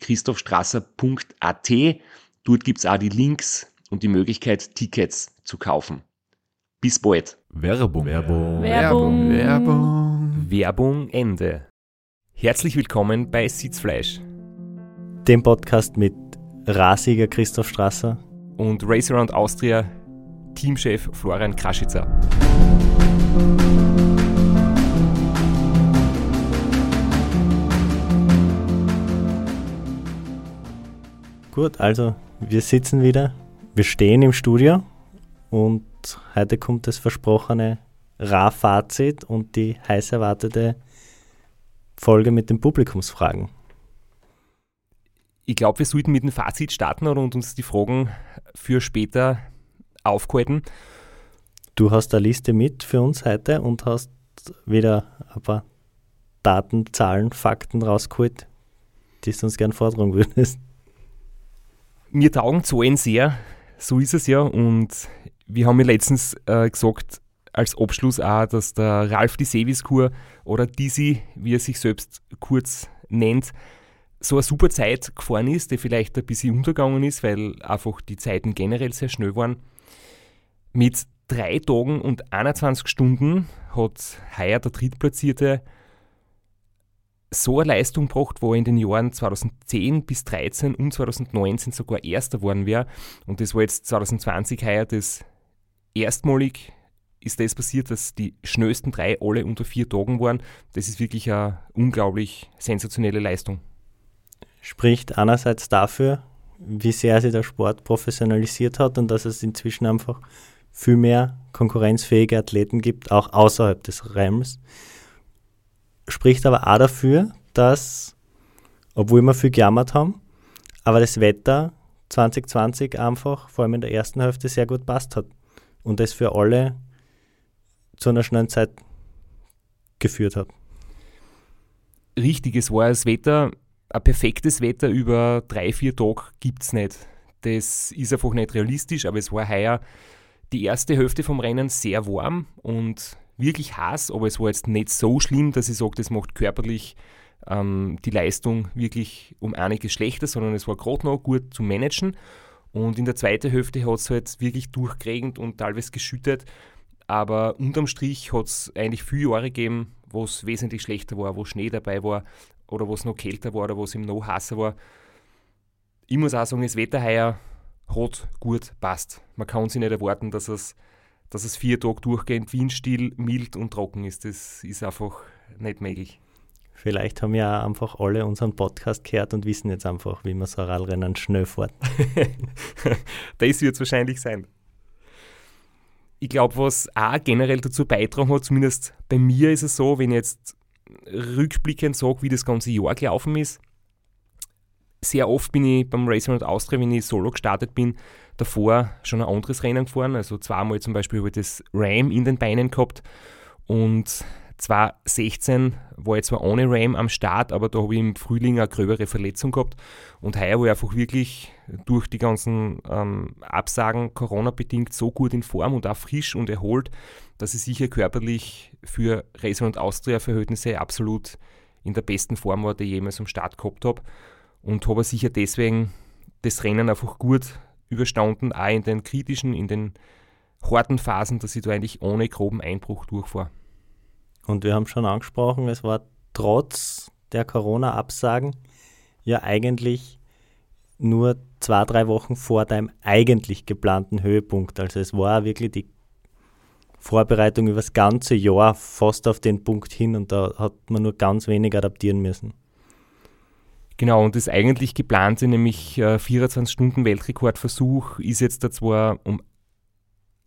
www.christophstrasser.at. Dort gibt's auch die Links und die Möglichkeit, Tickets zu kaufen. Bis bald. Werbung. Werbung. Werbung. Werbung. Werbung Ende. Herzlich willkommen bei Sitzfleisch dem Podcast mit Rasieger Christoph Strasser und Race Around Austria Teamchef Florian Kraschitzer. Gut, also wir sitzen wieder, wir stehen im Studio und heute kommt das versprochene Ra-Fazit und die heiß erwartete Folge mit den Publikumsfragen. Ich glaube, wir sollten mit dem Fazit starten und uns die Fragen für später aufhalten. Du hast eine Liste mit für uns heute und hast wieder ein paar Daten, Zahlen, Fakten rausgeholt, die du uns gern vortragen würdest. Mir taugen Zahlen sehr, so ist es ja. Und wir haben ja letztens äh, gesagt, als Abschluss auch, dass der Ralf die Seviskur oder Dizzy, wie er sich selbst kurz nennt, so eine super Zeit gefahren ist, die vielleicht ein bisschen untergegangen ist, weil einfach die Zeiten generell sehr schnell waren. Mit drei Tagen und 21 Stunden hat heuer der Drittplatzierte so eine Leistung gebracht, wo er in den Jahren 2010 bis 2013 und 2019 sogar Erster geworden wäre. Und das war jetzt 2020 heuer das erstmalig ist das passiert, dass die schnellsten drei alle unter vier Tagen waren. Das ist wirklich eine unglaublich sensationelle Leistung. Spricht einerseits dafür, wie sehr sich der Sport professionalisiert hat und dass es inzwischen einfach viel mehr konkurrenzfähige Athleten gibt, auch außerhalb des Rams spricht aber auch dafür, dass, obwohl wir viel gejammert haben, aber das Wetter 2020 einfach, vor allem in der ersten Hälfte, sehr gut passt hat. Und das für alle zu einer schnellen Zeit geführt hat. Richtig, es war das Wetter, ein perfektes Wetter über drei, vier Tage gibt es nicht. Das ist einfach nicht realistisch, aber es war heuer die erste Hälfte vom Rennen sehr warm und wirklich heiß, aber es war jetzt nicht so schlimm, dass ich sage, das macht körperlich ähm, die Leistung wirklich um einiges schlechter, sondern es war gerade noch gut zu managen. Und in der zweiten Hälfte hat es halt wirklich durchgeregnet und teilweise geschüttet. Aber unterm Strich hat es eigentlich viele Jahre gegeben, wo es wesentlich schlechter war, wo Schnee dabei war oder wo es noch kälter war oder wo es im noch heißer war. Ich muss auch sagen, das Wetter heuer hat gut passt. Man kann sich nicht erwarten, dass es dass es vier Tage durchgehend windstill, mild und trocken ist. Das ist einfach nicht möglich. Vielleicht haben ja einfach alle unseren Podcast gehört und wissen jetzt einfach, wie man so ein Radrennen schnell fährt. das wird es wahrscheinlich sein. Ich glaube, was auch generell dazu beitragen hat, zumindest bei mir ist es so, wenn ich jetzt rückblickend sage, wie das ganze Jahr gelaufen ist, sehr oft bin ich beim Racing und Austria, wenn ich solo gestartet bin, davor schon ein anderes Rennen gefahren. Also zweimal zum Beispiel habe ich das Ram in den Beinen gehabt und 2016 war ich zwar ohne Ram am Start, aber da habe ich im Frühling eine gröbere Verletzung gehabt. Und heuer war ich einfach wirklich durch die ganzen ähm, Absagen Corona-bedingt so gut in Form und auch frisch und erholt, dass ich sicher körperlich für Racing und Austria-Verhältnisse absolut in der besten Form war, die ich jemals am Start gehabt habe. Und habe sicher deswegen das Rennen einfach gut überstanden, auch in den kritischen, in den harten Phasen, dass ich da eigentlich ohne groben Einbruch durchfahre. Und wir haben schon angesprochen, es war trotz der Corona-Absagen ja eigentlich nur zwei, drei Wochen vor deinem eigentlich geplanten Höhepunkt. Also es war wirklich die Vorbereitung über das ganze Jahr fast auf den Punkt hin und da hat man nur ganz wenig adaptieren müssen. Genau, und das eigentlich geplante, nämlich äh, 24-Stunden-Weltrekordversuch, ist jetzt da zwar um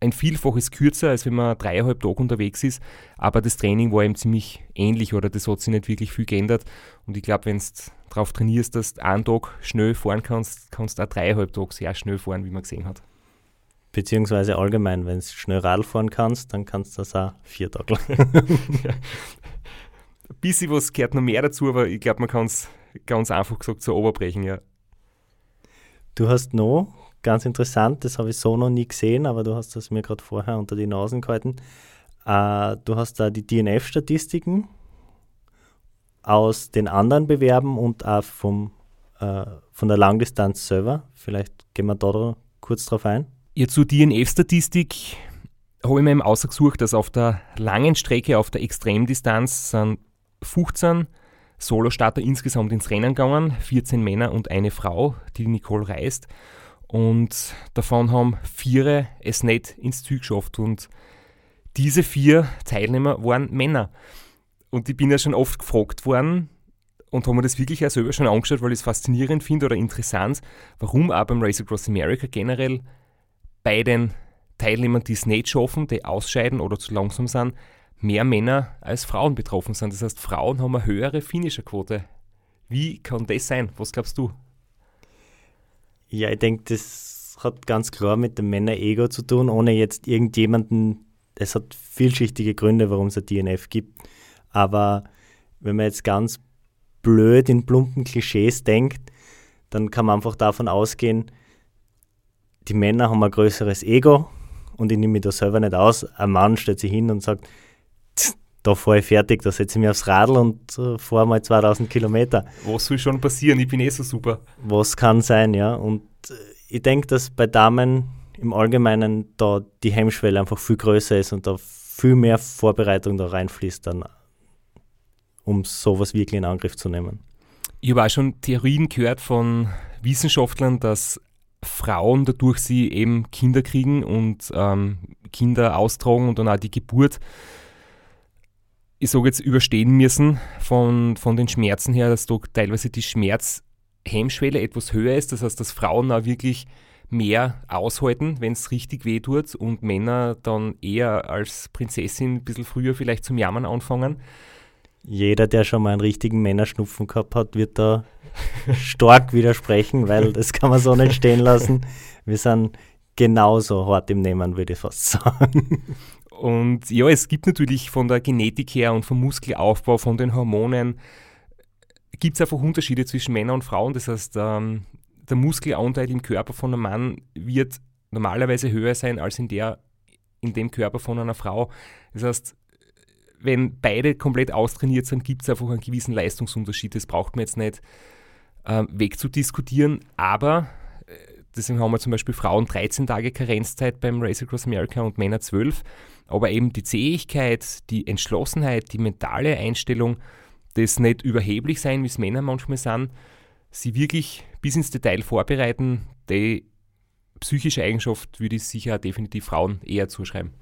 ein Vielfaches kürzer, als wenn man dreieinhalb Tage unterwegs ist, aber das Training war eben ziemlich ähnlich oder das hat sich nicht wirklich viel geändert. Und ich glaube, wenn du darauf trainierst, dass du einen Tag schnell fahren kannst, kannst du auch dreieinhalb Tage sehr schnell fahren, wie man gesehen hat. Beziehungsweise allgemein, wenn du schnell Radl fahren kannst, dann kannst du das auch vier Tage lang. ja. Ein bisschen was gehört noch mehr dazu, aber ich glaube, man kann es ganz einfach gesagt so oberbrechen, ja. Du hast noch, ganz interessant, das habe ich so noch nie gesehen, aber du hast das mir gerade vorher unter die Nasen gehalten. Äh, du hast da die DNF-Statistiken aus den anderen Bewerben und auch vom, äh, von der Langdistanz selber. Vielleicht gehen wir da kurz drauf ein. Ja, zur DNF-Statistik habe ich mir eben ausgesucht, dass auf der langen Strecke, auf der Extremdistanz, sind 15 Solostarter insgesamt ins Rennen gegangen, 14 Männer und eine Frau, die Nicole reist. Und davon haben vier es nicht ins Ziel geschafft. Und diese vier Teilnehmer waren Männer. Und ich bin ja schon oft gefragt worden und habe mir das wirklich auch selber schon angeschaut, weil ich es faszinierend finde oder interessant, warum auch beim Race Across America generell bei den Teilnehmern, die es nicht schaffen, die ausscheiden oder zu langsam sind, mehr Männer als Frauen betroffen sind. Das heißt, Frauen haben eine höhere Finisher-Quote. Wie kann das sein? Was glaubst du? Ja, ich denke, das hat ganz klar mit dem Männer-Ego zu tun, ohne jetzt irgendjemanden. Es hat vielschichtige Gründe, warum es ein DNF gibt. Aber wenn man jetzt ganz blöd in plumpen Klischees denkt, dann kann man einfach davon ausgehen, die Männer haben ein größeres Ego und ich nehme mich da selber nicht aus. Ein Mann stellt sich hin und sagt, da fahre ich fertig, da setze ich mich aufs Radl und äh, fahre mal 2000 Kilometer. Was soll schon passieren? Ich bin eh so super. Was kann sein, ja. Und äh, ich denke, dass bei Damen im Allgemeinen da die Hemmschwelle einfach viel größer ist und da viel mehr Vorbereitung da reinfließt, dann, um sowas wirklich in Angriff zu nehmen. Ich habe auch schon Theorien gehört von Wissenschaftlern, dass Frauen dadurch sie eben Kinder kriegen und ähm, Kinder austragen und dann auch die Geburt ich sage jetzt, überstehen müssen von, von den Schmerzen her, dass da teilweise die Schmerzhemmschwelle etwas höher ist. Das heißt, dass Frauen auch wirklich mehr aushalten, wenn es richtig weh tut und Männer dann eher als Prinzessin ein bisschen früher vielleicht zum Jammern anfangen. Jeder, der schon mal einen richtigen Männerschnupfen gehabt hat, wird da stark widersprechen, weil das kann man so nicht stehen lassen. Wir sind genauso hart im Nehmen, würde ich fast sagen. Und ja, es gibt natürlich von der Genetik her und vom Muskelaufbau, von den Hormonen, gibt es einfach Unterschiede zwischen Männern und Frauen. Das heißt, ähm, der Muskelanteil im Körper von einem Mann wird normalerweise höher sein als in, der, in dem Körper von einer Frau. Das heißt, wenn beide komplett austrainiert sind, gibt es einfach einen gewissen Leistungsunterschied. Das braucht man jetzt nicht äh, wegzudiskutieren. Aber deswegen haben wir zum Beispiel Frauen 13 Tage Karenzzeit beim Race Across America und Männer 12. Aber eben die Zähigkeit, die Entschlossenheit, die mentale Einstellung, das nicht überheblich sein, wie es Männer manchmal sind, sie wirklich bis ins Detail vorbereiten, die psychische Eigenschaft würde ich sicher definitiv Frauen eher zuschreiben.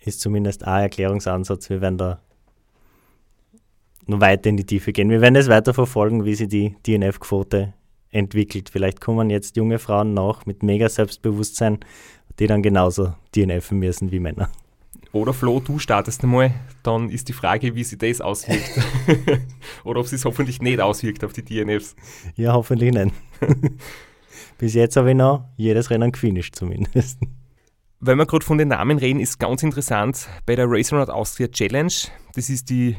Ist zumindest ein Erklärungsansatz. Wir werden da noch weiter in die Tiefe gehen. Wir werden es weiter verfolgen, wie sich die DNF-Quote entwickelt. Vielleicht kommen jetzt junge Frauen nach mit mega Selbstbewusstsein die dann genauso DNFen müssen wie Männer. Oder Flo, du startest einmal, dann ist die Frage, wie sich das auswirkt. Oder ob es hoffentlich nicht auswirkt auf die DNFs. Ja, hoffentlich nicht. Bis jetzt habe ich noch jedes Rennen gefinisht zumindest. Wenn wir gerade von den Namen reden, ist ganz interessant bei der Race Around Austria Challenge. Das ist die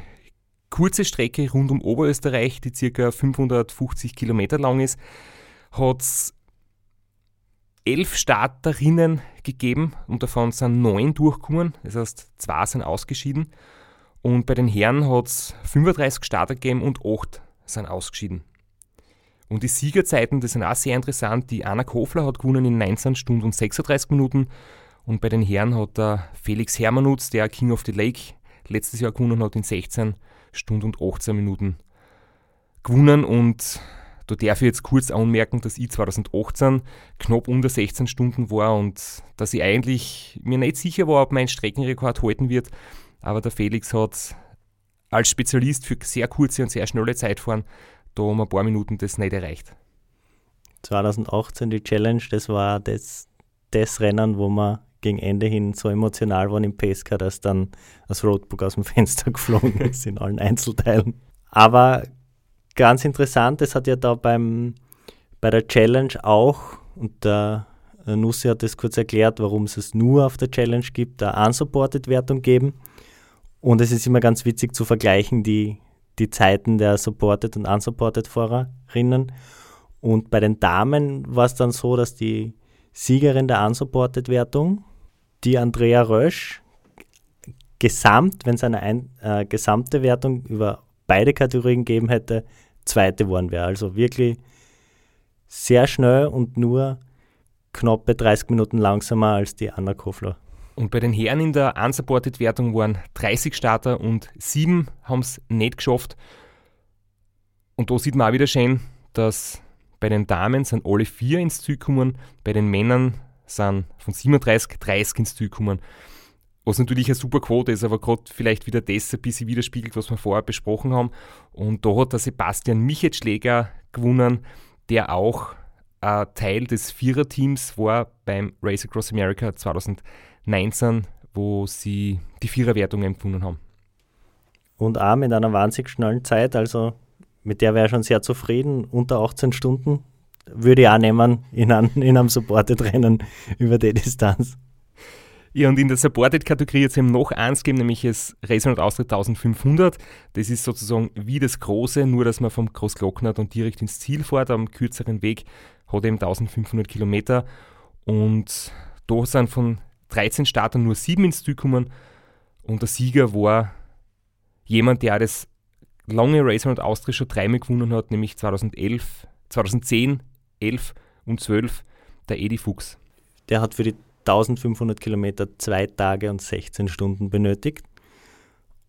kurze Strecke rund um Oberösterreich, die ca. 550 Kilometer lang ist, hat es elf Starterinnen gegeben und davon sind neun durchgekommen. Das heißt, zwei sind ausgeschieden. Und bei den Herren hat es 35 Starter gegeben und acht sind ausgeschieden. Und die Siegerzeiten, das sind auch sehr interessant. Die Anna Kofler hat gewonnen in 19 Stunden und 36 Minuten. Und bei den Herren hat der Felix Hermanutz, der King of the Lake letztes Jahr gewonnen hat, in 16 Stunden und 18 Minuten gewonnen. Und Da darf ich jetzt kurz anmerken, dass ich 2018 knapp unter 16 Stunden war und dass ich eigentlich mir nicht sicher war, ob mein Streckenrekord halten wird. Aber der Felix hat als Spezialist für sehr kurze und sehr schnelle Zeitfahren da um ein paar Minuten das nicht erreicht. 2018 die Challenge, das war das, das Rennen, wo wir gegen Ende hin so emotional waren im Pesca, dass dann das Roadbook aus dem Fenster geflogen ist in allen Einzelteilen. Aber ganz interessant, das hat ja da beim, bei der Challenge auch, und der Nussi hat das kurz erklärt, warum es es nur auf der Challenge gibt, eine Unsupported-Wertung geben. Und es ist immer ganz witzig zu vergleichen, die, die Zeiten der Supported und Unsupported Fahrerinnen. Und bei den Damen war es dann so, dass die Siegerin der Unsupported-Wertung, die Andrea Rösch, gesamt, wenn es eine ein, äh, gesamte Wertung über beide Kategorien gegeben hätte, zweite geworden wäre. Also wirklich sehr schnell und nur knappe 30 Minuten langsamer als die Anna Kofler. Und bei den Herren in der Unsupported-Wertung waren 30 Starter und 7 haben es nicht geschafft. Und da sieht man auch wieder schön, dass bei den Damen sind alle vier ins Ziel gekommen, bei den Männern sind von 37 30 ins Ziel gekommen. Was natürlich eine super Quote ist, aber gerade vielleicht wieder das ein bisschen widerspiegelt, was wir vorher besprochen haben. Und da hat der Sebastian Michetschläger gewonnen, der auch äh, Teil des Viererteams war beim Race Across America 2019, wo sie die Viererwertung empfunden haben. Und auch mit einer wahnsinnig schnellen Zeit, also mit der wäre ich schon sehr zufrieden, unter 18 Stunden würde ich auch nehmen in einem, in einem Supported-Rennen über die Distanz. Ja, und in der Supported-Kategorie jetzt eben noch eins geben, nämlich das Race und Austritt 1500. Das ist sozusagen wie das Große, nur dass man vom Großglockner dann direkt ins Ziel fährt, am kürzeren Weg, hat eben 1500 Kilometer. Und da sind von 13 Startern nur sieben ins Ziel gekommen. Und der Sieger war jemand, der das lange Racer und Austria schon dreimal gewonnen hat, nämlich 2011, 2010, 11 und 12, der Edi Fuchs. Der hat für die 1500 Kilometer zwei Tage und 16 Stunden benötigt.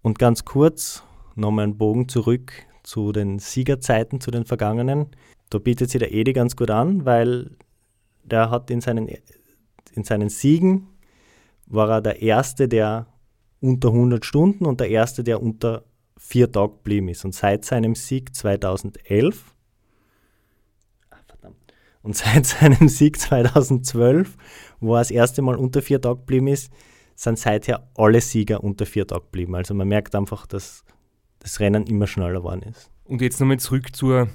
Und ganz kurz nochmal einen Bogen zurück zu den Siegerzeiten, zu den vergangenen. Da bietet sich der Edi ganz gut an, weil der hat in seinen, in seinen Siegen war er der Erste, der unter 100 Stunden und der Erste, der unter vier Tage geblieben ist. Und seit seinem Sieg 2011 und seit seinem Sieg 2012, wo er das erste Mal unter vier Tage geblieben ist, sind seither alle Sieger unter vier Tage geblieben. Also man merkt einfach, dass das Rennen immer schneller geworden ist. Und jetzt nochmal zurück zur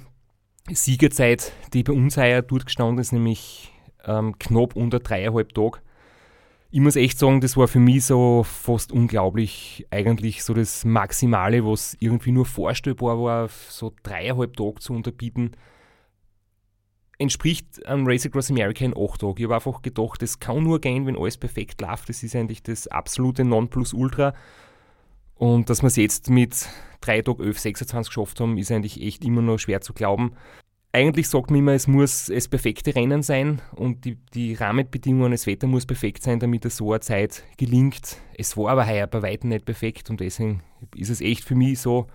Siegerzeit, die bei uns heuer durchgestanden ist, nämlich ähm, knapp unter dreieinhalb Tage. Ich muss echt sagen, das war für mich so fast unglaublich. Eigentlich so das Maximale, was irgendwie nur vorstellbar war, so dreieinhalb Tage zu unterbieten entspricht einem Race Across America in 8 Tagen. Ich habe einfach gedacht, das kann nur gehen, wenn alles perfekt läuft. Das ist eigentlich das absolute Nonplusultra. Und dass wir es jetzt mit 3 Tagen 11, 26 geschafft haben, ist eigentlich echt immer noch schwer zu glauben. Eigentlich sagt man immer, es muss das perfekte Rennen sein und die, die Rahmenbedingungen, das Wetter muss perfekt sein, damit es so eine Zeit gelingt. Es war aber heuer bei weitem nicht perfekt und deswegen ist es echt für mich so,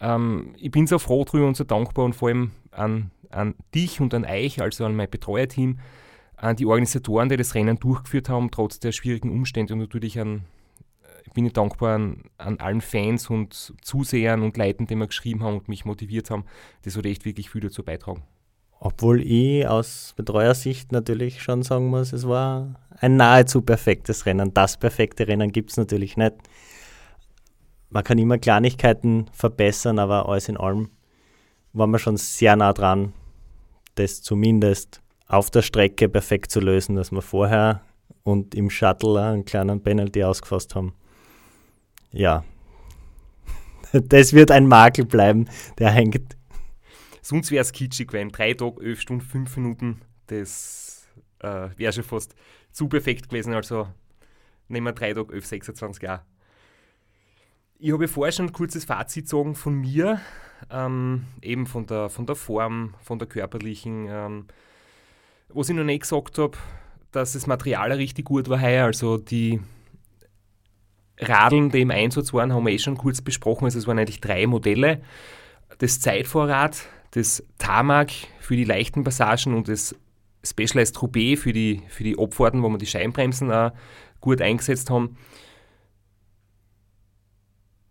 ähm, ich bin so froh drüber und so dankbar und vor allem an an dich und an euch, also an mein Betreuerteam, an die Organisatoren, die das Rennen durchgeführt haben, trotz der schwierigen Umstände und natürlich an, bin ich dankbar an, an allen Fans und Zusehern und Leuten, die mir geschrieben haben und mich motiviert haben. Das hat echt wirklich viel dazu beitragen. Obwohl ich aus Betreuersicht natürlich schon sagen muss, es war ein nahezu perfektes Rennen. Das perfekte Rennen gibt es natürlich nicht. Man kann immer Kleinigkeiten verbessern, aber alles in allem war man schon sehr nah dran, das zumindest auf der Strecke perfekt zu lösen, dass wir vorher und im Shuttle einen kleinen Penalty ausgefasst haben. Ja, das wird ein Makel bleiben, der hängt. Sonst wäre es kitschig, wenn drei Tage, elf Stunden, fünf Minuten, das äh, wäre schon fast zu perfekt gewesen. Also nehmen wir drei Tage, elf, 26 Jahre. Ich habe vorher schon ein kurzes Fazit gezogen von mir, ähm, eben von der, von der Form, von der körperlichen. Ähm, was ich noch nicht gesagt habe, dass das Material richtig gut war heuer. Also die Radeln, die im Einsatz waren, haben wir eh schon kurz besprochen. Also es waren eigentlich drei Modelle. Das Zeitvorrat, das Tarmac für die leichten Passagen und das Specialized Roubaix für die, für die Abfahrten, wo wir die Scheinbremsen auch gut eingesetzt haben.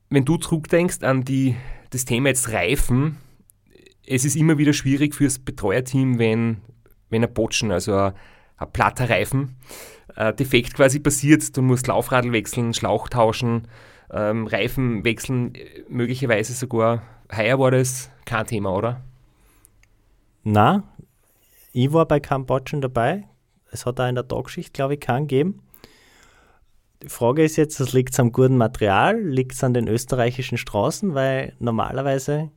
Wenn du zurückdenkst an die, das Thema jetzt Reifen, es ist immer wieder schwierig fürs Betreuerteam, wenn, wenn ein Botschen, also ein, ein platter Reifen, äh, defekt quasi passiert, du musst Laufradl wechseln, Schlauch tauschen, ähm, Reifen wechseln, möglicherweise sogar, heuer war das kein Thema, oder? Na, ich war bei keinem Botschen dabei. Es hat da in der Tagschicht, glaube ich, keinen gegeben. Die Frage ist jetzt, das liegt am guten Material, liegt es an den österreichischen Straßen, weil normalerweise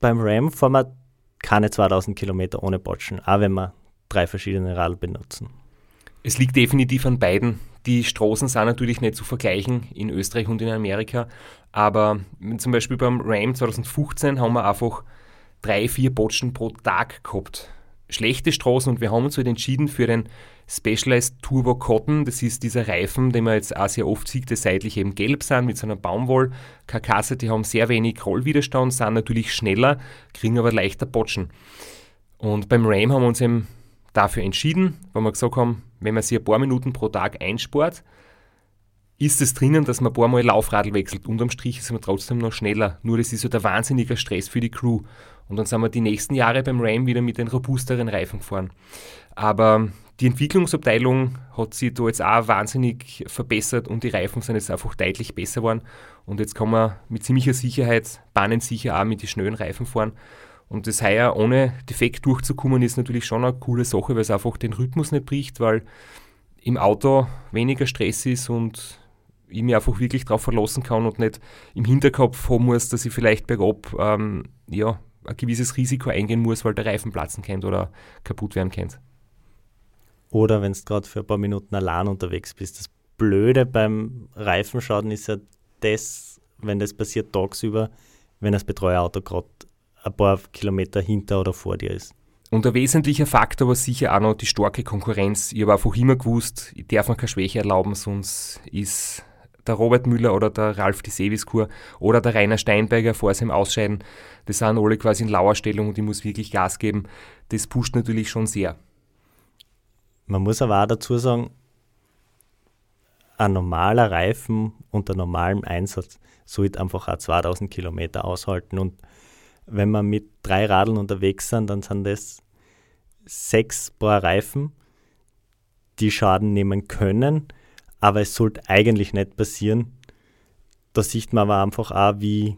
beim Ram fahren wir keine 2000 Kilometer ohne Botschen, auch wenn wir drei verschiedene Radl benutzen. Es liegt definitiv an beiden. Die Straßen sind natürlich nicht zu vergleichen in Österreich und in Amerika, aber zum Beispiel beim Ram 2015 haben wir einfach drei, vier Botschen pro Tag gehabt. Schlechte Straßen und wir haben uns halt entschieden für den Specialized Turbo Cotton. Das ist dieser Reifen, den man jetzt auch sehr oft sieht, der seitlich eben gelb sind mit so einer Baumwollkarkasse. Die haben sehr wenig Rollwiderstand, sind natürlich schneller, kriegen aber leichter Botschen. Und beim Ram haben wir uns eben dafür entschieden, weil wir gesagt haben, wenn man sich ein paar Minuten pro Tag einspart, ist es drinnen, dass man ein paar Mal Laufradl wechselt. Unterm Strich ist man trotzdem noch schneller. Nur das ist halt ein wahnsinniger Stress für die Crew. Und dann sind wir die nächsten Jahre beim Ram wieder mit den robusteren Reifen gefahren. Aber die Entwicklungsabteilung hat sich da jetzt auch wahnsinnig verbessert und die Reifen sind jetzt einfach deutlich besser geworden. Und jetzt kann man mit ziemlicher Sicherheit, bahnensicher auch mit den schnellen Reifen fahren. Und das heuer ohne defekt durchzukommen, ist natürlich schon eine coole Sache, weil es einfach den Rhythmus nicht bricht, weil im Auto weniger Stress ist und ich mich einfach wirklich darauf verlassen kann und nicht im Hinterkopf haben muss, dass ich vielleicht bergab ähm, ja, ein gewisses Risiko eingehen muss, weil der Reifen platzen kennt oder kaputt werden kennt. Oder wenn du gerade für ein paar Minuten allein unterwegs bist. Das Blöde beim Reifenschaden ist ja das, wenn das passiert tagsüber, wenn das Betreuerauto gerade ein paar Kilometer hinter oder vor dir ist. Und ein wesentlicher Faktor war sicher auch noch die starke Konkurrenz. Ich habe einfach immer gewusst, ich darf mir keine Schwäche erlauben, sonst ist der Robert Müller oder der Ralf die Seviskur oder der Rainer Steinberger vor seinem Ausscheiden, das sind alle quasi in Lauerstellung und ich muss wirklich Gas geben. Das pusht natürlich schon sehr. Man muss aber auch dazu sagen, ein normaler Reifen unter normalem Einsatz sollte einfach auch 2000 Kilometer aushalten und wenn wir mit drei Radeln unterwegs sind, dann sind das sechs Paar Reifen, die Schaden nehmen können, aber es sollte eigentlich nicht passieren. Da sieht man aber einfach auch, wie,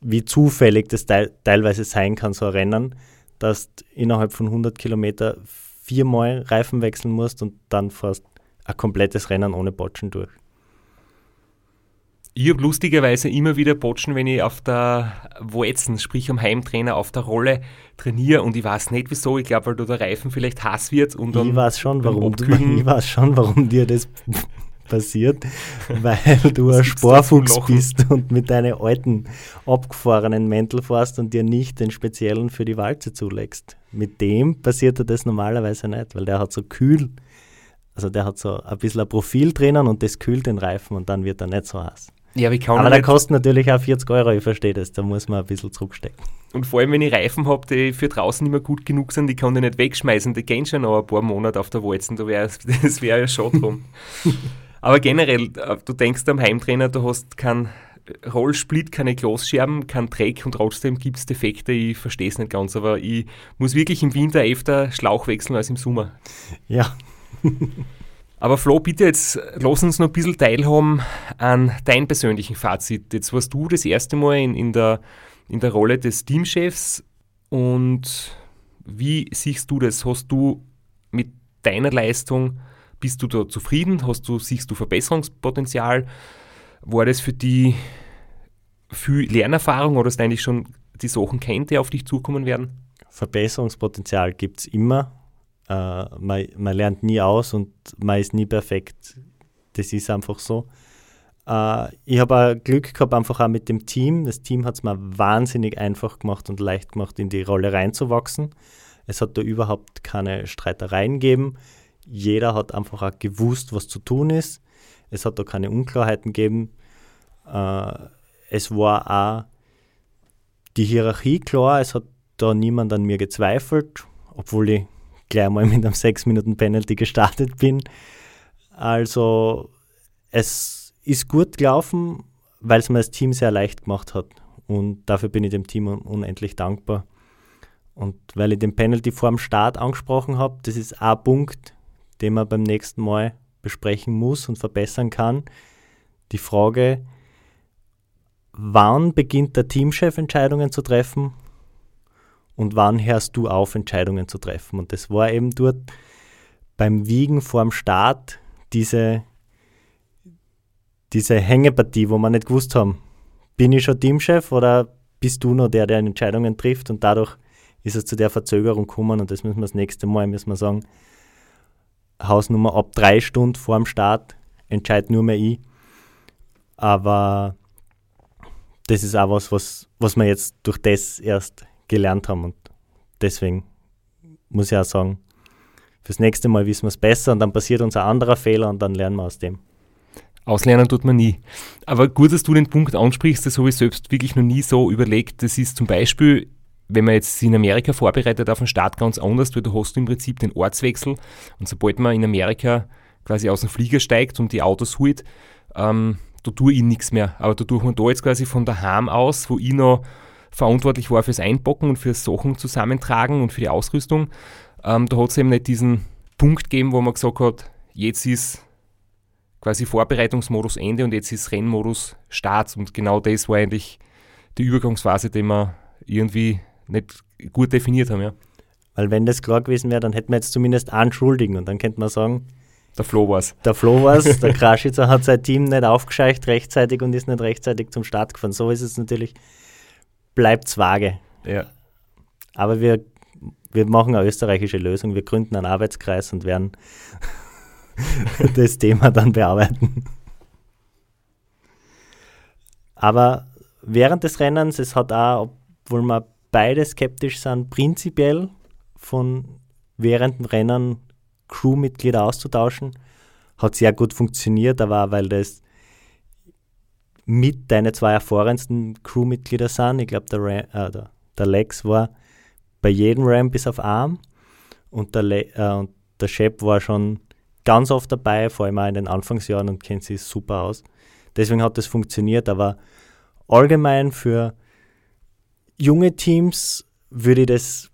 wie zufällig das te teilweise sein kann, so ein Rennen, dass du innerhalb von 100 Kilometer viermal Reifen wechseln musst und dann fast ein komplettes Rennen ohne Botschen durch. Ich habe lustigerweise immer wieder Botschen, wenn ich auf der Walzen, sprich am Heimtrainer, auf der Rolle trainiere und ich weiß nicht wieso, ich glaube, weil da der Reifen vielleicht Hass wird und dann. Ich weiß schon, warum, du, ich weiß schon, warum dir das passiert, weil du ein Sporfuchs bist und mit deinen alten, abgefahrenen Mäntel fährst und dir nicht den speziellen für die Walze zulegst. Mit dem passiert dir das normalerweise nicht, weil der hat so kühl, also der hat so ein bisschen ein Profil drinnen und das kühlt den Reifen und dann wird er nicht so heiß. Ja, aber, aber der kostet natürlich auch 40 Euro, ich verstehe das, da muss man ein bisschen zurückstecken. Und vor allem, wenn ich Reifen habe, die für draußen immer gut genug sind, die kann ich nicht wegschmeißen, die gehen schon noch ein paar Monate auf der Walzen, da wär, das wäre ja schon drum. aber generell, äh, du denkst am Heimtrainer, du hast keinen Rollsplit, keine Glosscherben, kein Dreck und trotzdem gibt es Defekte, ich verstehe es nicht ganz, aber ich muss wirklich im Winter öfter Schlauch wechseln als im Sommer. Ja. Aber Flo, bitte jetzt lass uns noch ein bisschen teilhaben an deinem persönlichen Fazit. Jetzt warst du das erste Mal in, in, der, in der Rolle des Teamchefs und wie siehst du das? Hast du mit deiner Leistung, bist du da zufrieden? Hast du, siehst du Verbesserungspotenzial? War das für dich viel Lernerfahrung oder hast du eigentlich schon die Sachen kennt, die auf dich zukommen werden? Verbesserungspotenzial gibt es immer äh, man, man lernt nie aus und man ist nie perfekt. Das ist einfach so. Äh, ich habe auch Glück gehabt, einfach auch mit dem Team. Das Team hat es mir wahnsinnig einfach gemacht und leicht gemacht, in die Rolle reinzuwachsen. Es hat da überhaupt keine Streitereien gegeben. Jeder hat einfach auch gewusst, was zu tun ist. Es hat da keine Unklarheiten gegeben. Äh, es war auch die Hierarchie klar, es hat da niemand an mir gezweifelt, obwohl ich gleich mal mit einem 6-Minuten-Penalty gestartet bin. Also es ist gut gelaufen, weil es mir das Team sehr leicht gemacht hat. Und dafür bin ich dem Team unendlich dankbar. Und weil ich den Penalty vor dem Start angesprochen habe, das ist ein Punkt, den man beim nächsten Mal besprechen muss und verbessern kann. Die Frage, wann beginnt der Teamchef Entscheidungen zu treffen und wann hörst du auf, Entscheidungen zu treffen? Und das war eben dort beim Wiegen vor dem Start diese, diese Hängepartie, wo wir nicht gewusst haben, bin ich schon Teamchef oder bist du noch der, der Entscheidungen trifft und dadurch ist es zu der Verzögerung gekommen und das müssen wir das nächste Mal, müssen wir sagen, Hausnummer ab drei Stunden vor dem Start entscheidet nur mehr ich. Aber das ist auch was, was, was wir jetzt durch das erst gelernt haben und deswegen muss ich auch sagen, fürs nächste Mal wissen wir es besser und dann passiert uns ein anderer Fehler und dann lernen wir aus dem. Auslernen tut man nie. Aber gut, dass du den Punkt ansprichst, das habe ich selbst wirklich noch nie so überlegt. Das ist zum Beispiel, wenn man jetzt in Amerika vorbereitet auf den Start ganz anders, weil du hast im Prinzip den Ortswechsel und sobald man in Amerika quasi aus dem Flieger steigt und die Autos holt, ähm, da tue ich nichts mehr. Aber da tue man da jetzt quasi von daheim aus, wo ich noch verantwortlich war fürs Einpacken und fürs Sachen zusammentragen und für die Ausrüstung, ähm, da hat es eben nicht diesen Punkt gegeben, wo man gesagt hat, jetzt ist quasi Vorbereitungsmodus Ende und jetzt ist Rennmodus Start. Und genau das war eigentlich die Übergangsphase, die wir irgendwie nicht gut definiert haben. Ja. Weil wenn das klar gewesen wäre, dann hätten wir jetzt zumindest einen Schuldigen und dann könnte man sagen, der Flo war es. Der Flo war es, der Kraschitzer hat sein Team nicht aufgescheucht rechtzeitig und ist nicht rechtzeitig zum Start gefahren. So ist es natürlich, bleibt es vage. Ja. Aber wir, wir machen eine österreichische Lösung, wir gründen einen Arbeitskreis und werden das Thema dann bearbeiten. Aber während des Rennens, es hat auch, obwohl wir beide skeptisch sind, prinzipiell von während dem Rennen Crewmitglieder auszutauschen, hat sehr gut funktioniert, aber auch, weil das mit deine zwei erfahrensten Crewmitglieder sind. Ich glaube, der, äh, der, der, Lex war bei jedem Ram bis auf Arm und der, Le äh, und der Shep war schon ganz oft dabei, vor allem auch in den Anfangsjahren und kennt sich super aus. Deswegen hat das funktioniert, aber allgemein für junge Teams würde ich das,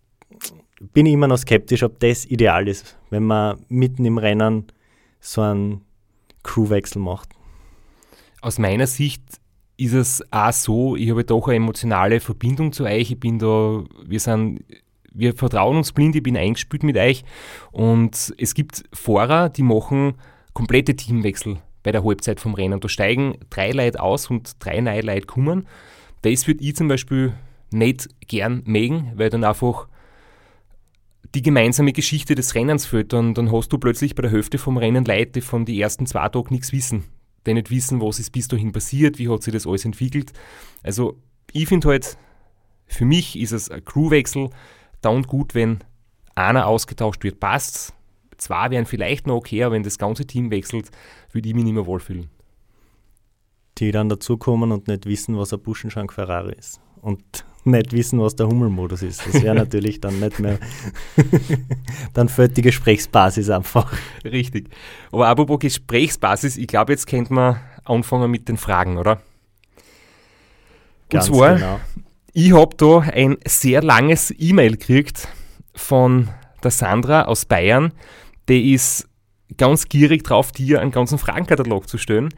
bin ich immer noch skeptisch, ob das ideal ist, wenn man mitten im Rennen so einen Crewwechsel macht. Aus meiner Sicht ist es auch so, ich habe doch eine emotionale Verbindung zu euch. Ich bin da, wir sind wir vertrauen uns blind, ich bin eingespielt mit euch. Und es gibt Fahrer, die machen komplette Teamwechsel bei der Halbzeit vom Rennen. Da steigen drei Leute aus und drei neue Leute kommen. Das würde ich zum Beispiel nicht gern mögen, weil dann einfach die gemeinsame Geschichte des Rennens fehlt. Dann, dann hast du plötzlich bei der Hälfte vom Rennen Leute, die von den ersten zwei Tagen nichts wissen. Die nicht wissen, was ist bis dahin passiert, wie hat sich das alles entwickelt. Also ich finde halt, für mich ist es ein Crewwechsel, dann gut, wenn einer ausgetauscht wird, passt. Zwei wären vielleicht noch okay, aber wenn das ganze Team wechselt, würde ich mich nicht mehr wohlfühlen. Die dann dazukommen und nicht wissen, was ein Buschenschank Ferrari ist. Und nicht wissen, was der Hummelmodus ist. Das wäre natürlich dann nicht mehr. dann fällt die Gesprächsbasis einfach. Richtig. Aber apropos Gesprächsbasis, ich glaube, jetzt könnte man anfangen mit den Fragen, oder? Ganz und zwar, genau. Ich habe da ein sehr langes E-Mail gekriegt von der Sandra aus Bayern. Die ist ganz gierig drauf, dir einen ganzen Fragenkatalog zu stellen.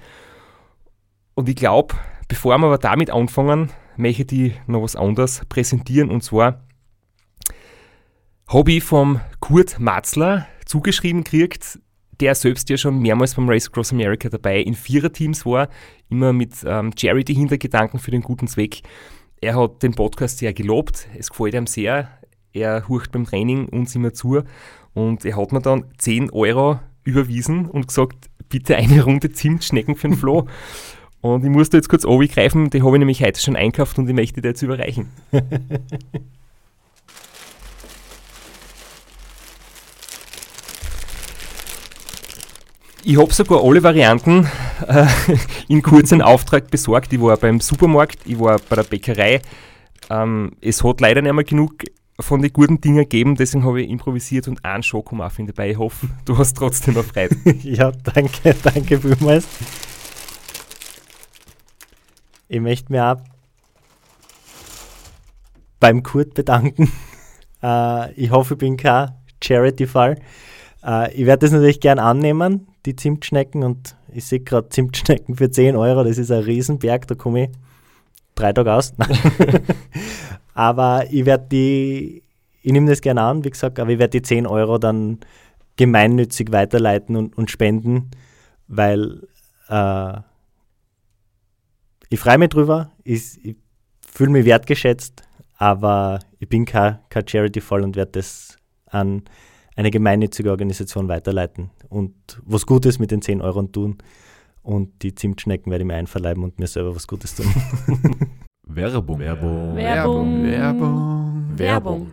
Und ich glaube, bevor wir aber damit anfangen, möchte ich noch was anderes präsentieren. Und zwar habe ich vom Kurt Matzler zugeschrieben gekriegt, der selbst ja schon mehrmals beim Race Across America dabei in Viererteams war, immer mit ähm, Charity-Hintergedanken für den guten Zweck. Er hat den Podcast sehr gelobt, es gefällt ihm sehr. Er hurcht beim Training uns immer zu und er hat mir dann 10 Euro überwiesen und gesagt, bitte eine Runde Zimtschnecken für den Flo. und ich musste jetzt kurz greifen, die habe ich nämlich heute schon einkauft und ich möchte dir jetzt überreichen. Ich habe sogar alle Varianten äh, in kurzen Auftrag besorgt. Ich war beim Supermarkt, ich war bei der Bäckerei, Ähm, es hat leider nicht mehr genug von den guten Dingen gegeben, deswegen habe ich improvisiert und einen Schokomuffin dabei. Ich hoffe, du hast trotzdem erfreut. ja, danke, danke vielmals. Ich möchte mir auch beim Kurt bedanken. Äh, ich hoffe, ich bin kein Charity-Fall. Äh, ich werde das natürlich gern annehmen, die Zimtschnecken. Und ich sehe gerade Zimtschnecken für 10 Euro. Das ist ein Riesenberg, da komme ich drei Tage aus. aber ich werde die, ich nehme das gerne an, wie gesagt, aber ich werde die 10 Euro dann gemeinnützig weiterleiten und, und spenden, weil äh, ich freue mich drüber, ich, ich fühle mich wertgeschätzt, aber ich bin kein, kein Charity-Fall und werde das an eine gemeinnützige Organisation weiterleiten und was Gutes mit den 10 Euro tun. Und die Zimtschnecken werde ich mir einverleiben und mir selber was Gutes tun. Werbung. Werbung. Werbung. Werbung. Werbung.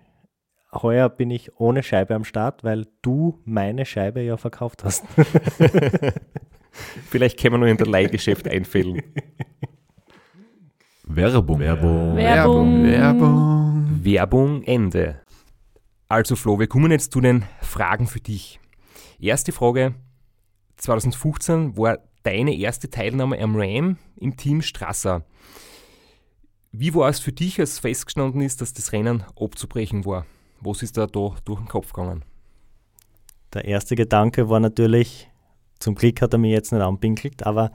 Heuer bin ich ohne Scheibe am Start, weil du meine Scheibe ja verkauft hast. Vielleicht können wir noch in der Leihgeschäft einfällen. Werbung. Werbung. Werbung. Werbung. Werbung Ende. Also Flo, wir kommen jetzt zu den Fragen für dich. Erste Frage. 2015 war deine erste Teilnahme am RAM im Team Strasser. Wie war es für dich, als festgestanden ist, dass das Rennen abzubrechen war? Was ist da, da durch den Kopf gegangen? Der erste Gedanke war natürlich, zum Glück hat er mich jetzt nicht anpinkelt, aber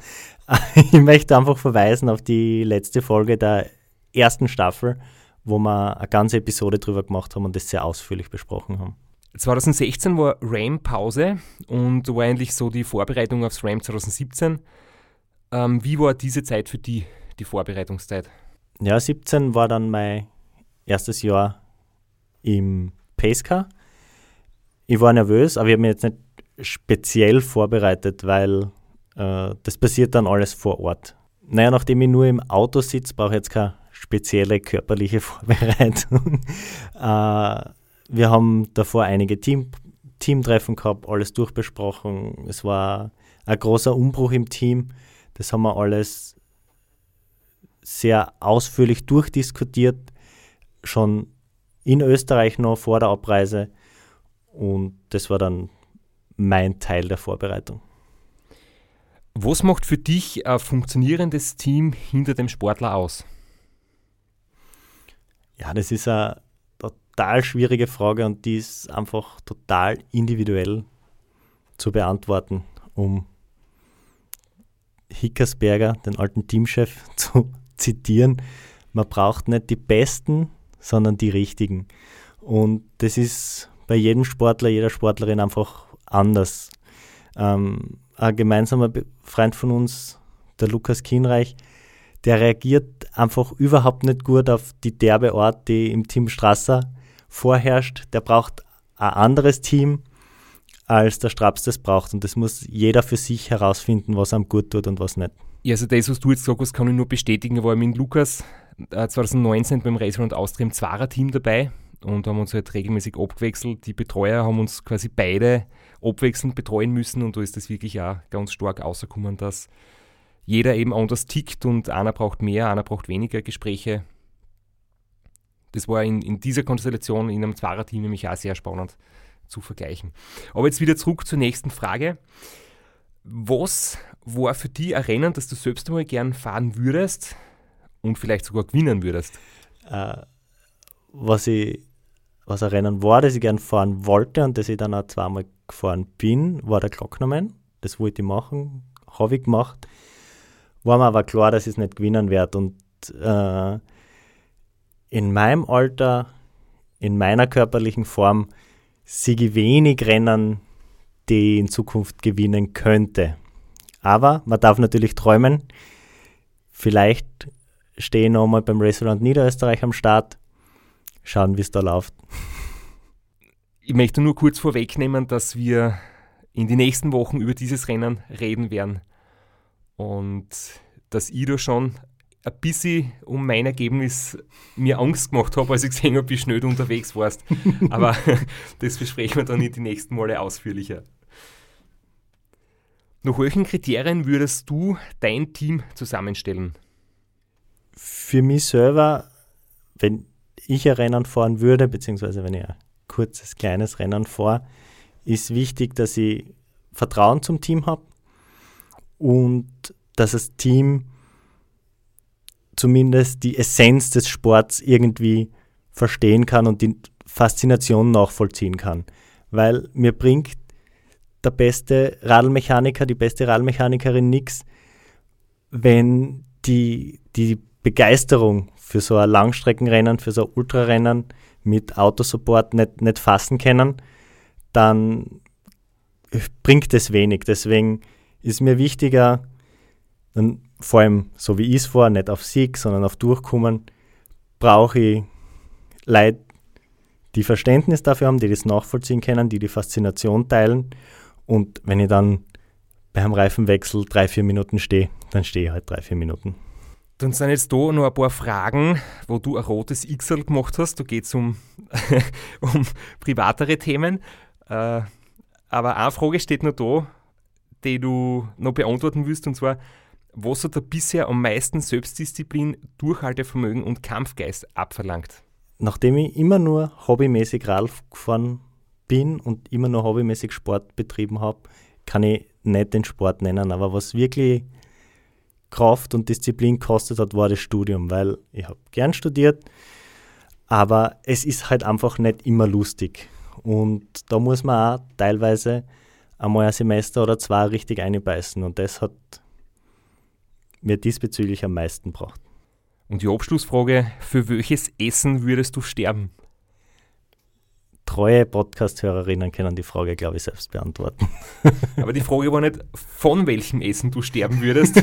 ich möchte einfach verweisen auf die letzte Folge der ersten Staffel, wo wir eine ganze Episode drüber gemacht haben und das sehr ausführlich besprochen haben. 2016 war RAM Pause und war eigentlich so die Vorbereitung aufs RAM 2017. Ähm, wie war diese Zeit für die, die Vorbereitungszeit? Ja, 17 war dann mein erstes Jahr im Pacecar. Ich war nervös, aber ich habe mich jetzt nicht speziell vorbereitet, weil Äh, das passiert dann alles vor Ort. Naja, nachdem ich nur im Auto sitze, brauche ich jetzt keine spezielle körperliche Vorbereitung. äh, wir haben davor einige Team, Teamtreffen gehabt, alles durchbesprochen. Es war ein großer Umbruch im Team. Das haben wir alles sehr ausführlich durchdiskutiert, schon in Österreich noch vor der Abreise. Und das war dann mein Teil der Vorbereitung. Was macht für dich ein funktionierendes Team hinter dem Sportler aus? Ja, das ist eine total schwierige Frage und die ist einfach total individuell zu beantworten, um Hickersberger, den alten Teamchef, zu zitieren. Man braucht nicht die Besten, sondern die Richtigen. Und das ist bei jedem Sportler, jeder Sportlerin einfach anders. Ähm, ein gemeinsamer Freund von uns, der Lukas Kienreich, der reagiert einfach überhaupt nicht gut auf die derbe Art, die im Team Strasser vorherrscht. Der braucht ein anderes Team, als der Straps das braucht. Und das muss jeder für sich herausfinden, was einem gut tut und was nicht. Ja, also das, was du jetzt sagst, kann ich nur bestätigen. war mit Lukas äh, 2019 beim Racer und Austria im Zwarer-Team dabei und haben uns halt regelmäßig abgewechselt. Die Betreuer haben uns quasi beide abwechselnd betreuen müssen und da ist das wirklich auch ganz stark rausgekommen, dass jeder eben anders tickt und einer braucht mehr, einer braucht weniger Gespräche. Das war in, in dieser Konstellation in einem Zwarer-Team nämlich auch sehr spannend zu vergleichen. Aber jetzt wieder zurück zur nächsten Frage. Was war für dich ein Rennen, das du selbst einmal gern fahren würdest und vielleicht sogar gewinnen würdest? Äh, was ich was ein Rennen war, das ich gern fahren wollte und das ich dann auch zweimal gefahren bin, war der Glocknerman. Das wollte ich machen, habe ich gemacht. War mir aber klar, dass ich es nicht gewinnen werde. Und äh, in meinem Alter, in meiner körperlichen Form, sehe ich wenig Rennen, die ich in Zukunft gewinnen könnte. Aber man darf natürlich träumen. Vielleicht stehe ich nochmal beim Restaurant Niederösterreich am Start schauen, wie es da läuft. Ich möchte nur kurz vorwegnehmen, dass wir in den nächsten Wochen über dieses Rennen reden werden. Und dass ich da schon ein bisschen um mein Ergebnis mir Angst gemacht habe, als ich gesehen habe, wie schnell du unterwegs warst. Aber das besprechen wir dann in die nächsten Male ausführlicher. Nach welchen Kriterien würdest du dein Team zusammenstellen? Für mich selber, wenn ich ein Rennen fahren würde, beziehungsweise wenn ich ein kurzes, kleines Rennen fahre, ist wichtig, dass ich Vertrauen zum Team habe und dass das Team zumindest die Essenz des Sports irgendwie verstehen kann und die Faszination nachvollziehen kann. Weil mir bringt der beste Radlmechaniker, die beste Radlmechanikerin nichts, wenn die, die Begeisterung für so ein Langstreckenrennen, für so ein Ultrarennen mit Autosupport nicht, nicht fassen können, dann bringt es wenig. Deswegen ist mir wichtiger, dann vor allem so wie ich es vor, nicht auf Sieg, sondern auf Durchkommen, brauche ich Leute, die Verständnis dafür haben, die das nachvollziehen können, die die Faszination teilen. Und wenn ich dann beim Reifenwechsel drei, vier Minuten stehe, dann stehe ich halt drei, vier Minuten. Dann sind jetzt da noch ein paar Fragen, wo du ein rotes x gemacht hast. Da geht es um, um privatere Themen. Äh, aber eine Frage steht noch da, die du noch beantworten willst, und zwar, was hat er bisher am meisten Selbstdisziplin, Durchhaltevermögen und Kampfgeist abverlangt? Nachdem ich immer nur hobbymäßig Rad gefahren bin und immer nur hobbymäßig Sport betrieben habe, kann ich nicht den Sport nennen. Aber was wirklich Kraft und Disziplin kostet hat, war das Studium, weil ich habe gern studiert, aber es ist halt einfach nicht immer lustig. Und da muss man auch teilweise einmal ein Semester oder zwei richtig einbeißen und das hat mir diesbezüglich am meisten gebracht. Und die Abschlussfrage, für welches Essen würdest du sterben? Treue Podcast-Hörerinnen können die Frage, glaube ich, selbst beantworten. Aber die Frage war nicht, von welchem Essen du sterben würdest.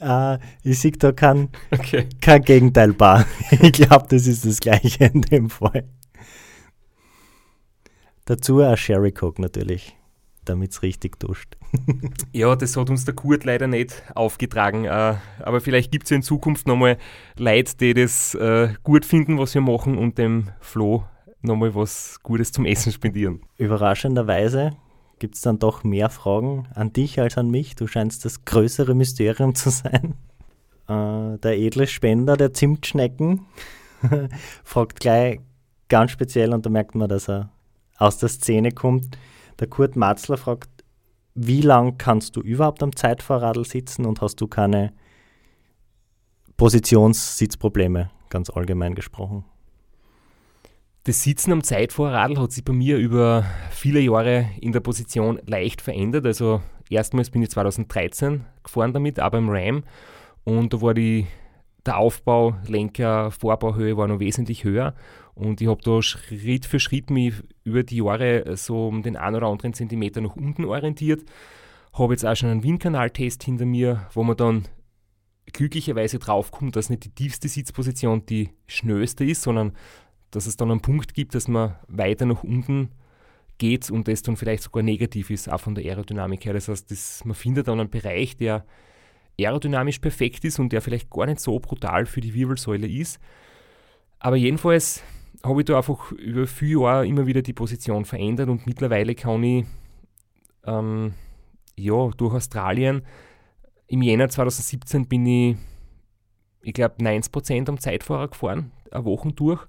uh, ich sehe da kein, okay. kein Gegenteil bar. Ich glaube, das ist das Gleiche in dem Fall. Dazu ein Sherry Coke natürlich. Damit es richtig duscht. Ja, das hat uns der Kurt leider nicht aufgetragen. Äh, aber vielleicht gibt es ja in Zukunft nochmal Leute, die das äh, gut finden, was wir machen und dem Flo nochmal was Gutes zum Essen spendieren. Überraschenderweise gibt es dann doch mehr Fragen an dich als an mich. Du scheinst das größere Mysterium zu sein. Äh, der edle Spender der Zimtschnecken fragt gleich ganz speziell und da merkt man, dass er aus der Szene kommt. Der Kurt Matzler fragt, wie lang kannst du überhaupt am Zeitfahrradl sitzen und hast du keine Positionssitzprobleme, ganz allgemein gesprochen? Das Sitzen am Zeitfahrradl hat sich bei mir über viele Jahre in der Position leicht verändert. Also erstmals bin ich 2013 gefahren damit, aber im Ram. Und da war die, der Aufbau, Lenker, Vorbauhöhe war noch wesentlich höher. Und ich habe da Schritt für Schritt mich über die Jahre so um den einen oder anderen Zentimeter nach unten orientiert. Habe jetzt auch schon einen Windkanaltest hinter mir, wo man dann glücklicherweise draufkommt, dass nicht die tiefste Sitzposition die schnellste ist, sondern dass es dann einen Punkt gibt, dass man weiter nach unten geht und das dann vielleicht sogar negativ ist, auch von der Aerodynamik her. Das heißt, das, man findet dann einen Bereich, der aerodynamisch perfekt ist und der vielleicht gar nicht so brutal für die Wirbelsäule ist. Aber jedenfalls habe ich da einfach über viele Jahre immer wieder die Position verändert und mittlerweile kann ich ähm, ja, durch Australien im Jänner 2017 bin ich, ich glaube, 90% am Zeitfahrer gefahren, eine Woche durch.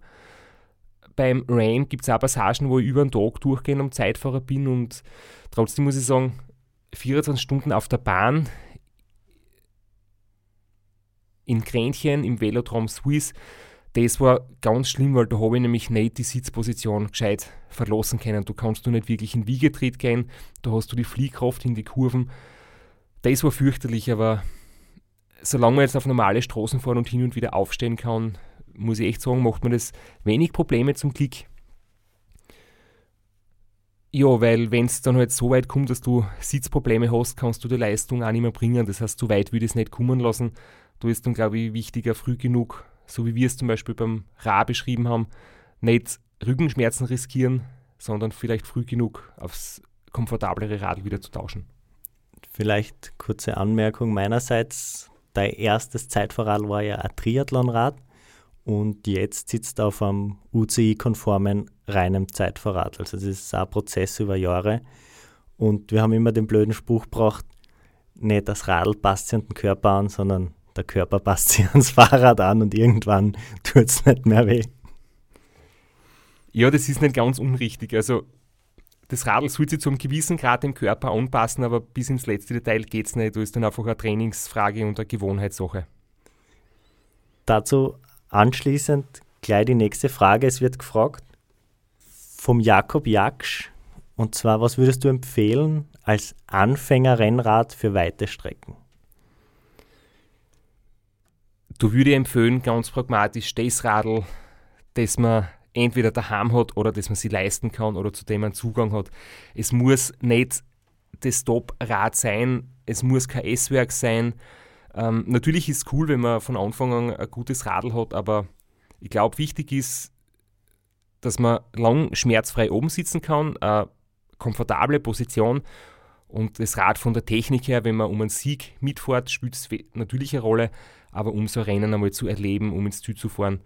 Beim Rain gibt es auch Passagen, wo ich über einen Tag durchgehend am Zeitfahrer bin und trotzdem muss ich sagen, 24 Stunden auf der Bahn in Kränchen im Velodrom Swiss das war ganz schlimm, weil da habe ich nämlich nicht die Sitzposition gescheit verlassen können. Du kannst du nicht wirklich in Wiegetritt gehen, da hast du die Fliehkraft in die Kurven. Das war fürchterlich, aber solange man jetzt auf normale Straßen fahren und hin und wieder aufstehen kann, muss ich echt sagen, macht man das wenig Probleme zum Glück. Ja, weil wenn es dann halt so weit kommt, dass du Sitzprobleme hast, kannst du die Leistung auch nicht mehr bringen. Das heißt, so weit würde ich es nicht kommen lassen. Da ist dann, glaube ich, wichtiger, früh genug so wie wir es zum Beispiel beim Ra beschrieben haben, nicht Rückenschmerzen riskieren, sondern vielleicht früh genug aufs komfortablere Radl wieder zu tauschen. Vielleicht kurze Anmerkung meinerseits. Dein erstes Zeitfahrrad war ja ein Triathlonrad und jetzt sitzt auf einem UCI-konformen reinem Zeitfahrrad. Also das ist ein Prozess über Jahre. Und wir haben immer den blöden Spruch gebracht, nicht das Radl passt sich an den Körper an, sondern der Körper passt sich ans Fahrrad an und irgendwann tut es nicht mehr weh. Ja, das ist nicht ganz unrichtig. Also das Radl soll sich zu einem gewissen Grad dem Körper anpassen, aber bis ins letzte Detail geht es nicht. Da ist dann einfach eine Trainingsfrage und eine Gewohnheitssache. Dazu anschließend gleich die nächste Frage. Es wird gefragt vom Jakob Jaksch. Und zwar, was würdest du empfehlen als Anfängerrennrad für weite Strecken? Du würde empfehlen, ganz pragmatisch, das Radl, das man entweder daheim hat oder das man sich leisten kann oder zu dem man Zugang hat. Es muss nicht das Top-Rad sein, es muss kein S-Werk sein. Ähm, natürlich ist es cool, wenn man von Anfang an ein gutes Radl hat, aber ich glaube, wichtig ist, dass man lang schmerzfrei oben sitzen kann, eine komfortable Position und das Rad von der Technik her, wenn man um einen Sieg mitfährt, spielt es natürlich eine Rolle, aber um so ein Rennen einmal zu erleben, um ins Ziel zu fahren,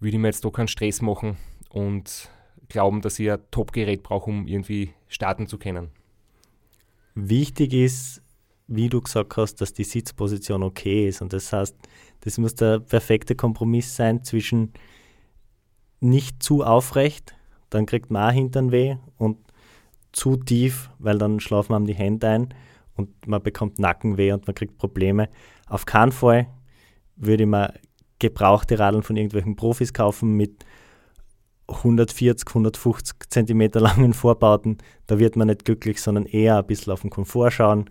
würde ich mir jetzt doch keinen Stress machen und glauben, dass ich ein Top-Gerät brauche, um irgendwie starten zu können. Wichtig ist, wie du gesagt hast, dass die Sitzposition okay ist. Und das heißt, das muss der perfekte Kompromiss sein zwischen nicht zu aufrecht, dann kriegt man auch Hintern weh und zu tief, weil dann schlafen man die Hände ein und man bekommt Nackenweh und man kriegt Probleme. Auf keinen Fall würde ich mir gebrauchte Radeln von irgendwelchen Profis kaufen mit 140, 150 Zentimeter langen Vorbauten. Da wird man nicht glücklich, sondern eher ein bisschen auf den Komfort schauen,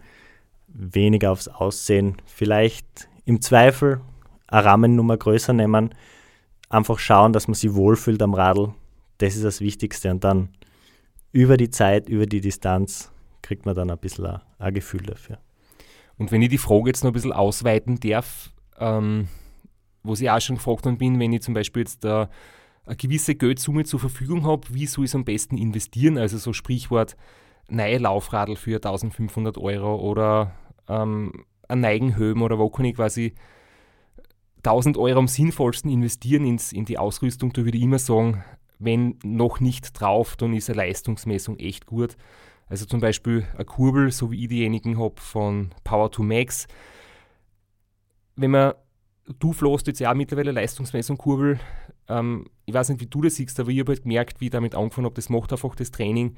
weniger aufs Aussehen. Vielleicht im Zweifel eine Rammennummer größer nehmen, einfach schauen, dass man sich wohlfühlt am Radl. Das ist das Wichtigste. Und dann über die Zeit, über die Distanz kriegt man dann ein bisschen ein, ein Gefühl dafür. Und wenn ich die Frage jetzt noch ein bisschen ausweiten darf, ähm, wo ich auch schon gefragt worden bin, wenn ich zum Beispiel jetzt äh, eine gewisse Geldsumme zur Verfügung habe, wie soll ich es am besten investieren? Also so Sprichwort, neue Laufradl für 1500 Euro oder ähm, ein Neigenhöben oder wo kann ich quasi 1000 Euro am sinnvollsten investieren ins, in die Ausrüstung, da würde ich immer sagen, wenn noch nicht drauf, dann ist eine Leistungsmessung echt gut. Also zum Beispiel eine Kurbel, so wie ich diejenigen habe von Power to Max. Wenn man, du floßt jetzt ja mittlerweile Leistungsmessung Kurbel. Ähm, ich weiß nicht, wie du das siehst, aber ich habe halt gemerkt, wie ich damit angefangen habe, das macht einfach das Training.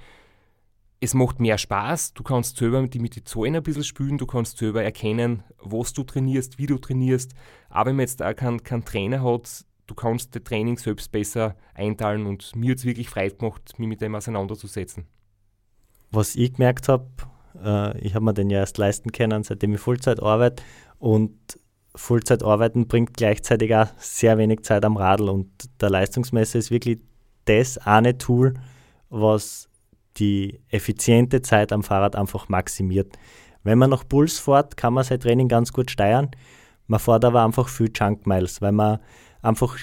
Es macht mehr Spaß, du kannst selber mit, mit den Zahlen ein bisschen spielen, du kannst selber erkennen, was du trainierst, wie du trainierst. Aber wenn man jetzt auch keinen, keinen Trainer hat, du kannst das Training selbst besser einteilen und mir hat es wirklich Freude gemacht, mich mit dem auseinanderzusetzen. Was ich gemerkt habe, äh, ich habe mir den ja erst leisten können, seitdem ich Vollzeit arbeite und Vollzeit arbeiten bringt gleichzeitig auch sehr wenig Zeit am Radl und der Leistungsmesser ist wirklich das eine Tool, was die effiziente Zeit am Fahrrad einfach maximiert. Wenn man noch Puls fährt, kann man sein Training ganz gut steuern. Man fährt aber einfach viel Junk Miles, weil man einfach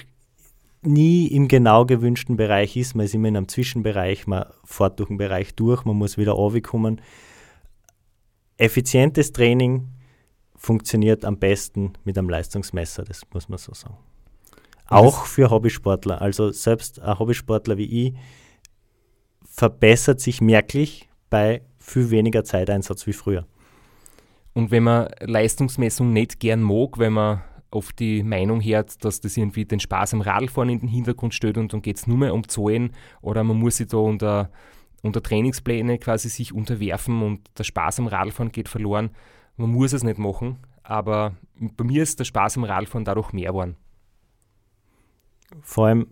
nie im genau gewünschten Bereich ist. Man ist immer in einem Zwischenbereich, man fährt durch den Bereich durch, man muss wieder kommen. Effizientes Training funktioniert am besten mit einem Leistungsmesser, das muss man so sagen. Auch für Hobbysportler. Also selbst ein Hobbysportler wie ich verbessert sich merklich bei viel weniger Zeiteinsatz wie früher. Und wenn man Leistungsmessung nicht gern mag, wenn man oft die Meinung hört, dass das irgendwie den Spaß am Radfahren in den Hintergrund stellt und dann geht es nur mehr um Zahlen oder man muss sich da unter, unter Trainingspläne quasi sich unterwerfen und der Spaß am Radfahren geht verloren. Man muss es nicht machen, aber bei mir ist der Spaß am Radfahren dadurch mehr geworden. Vor allem,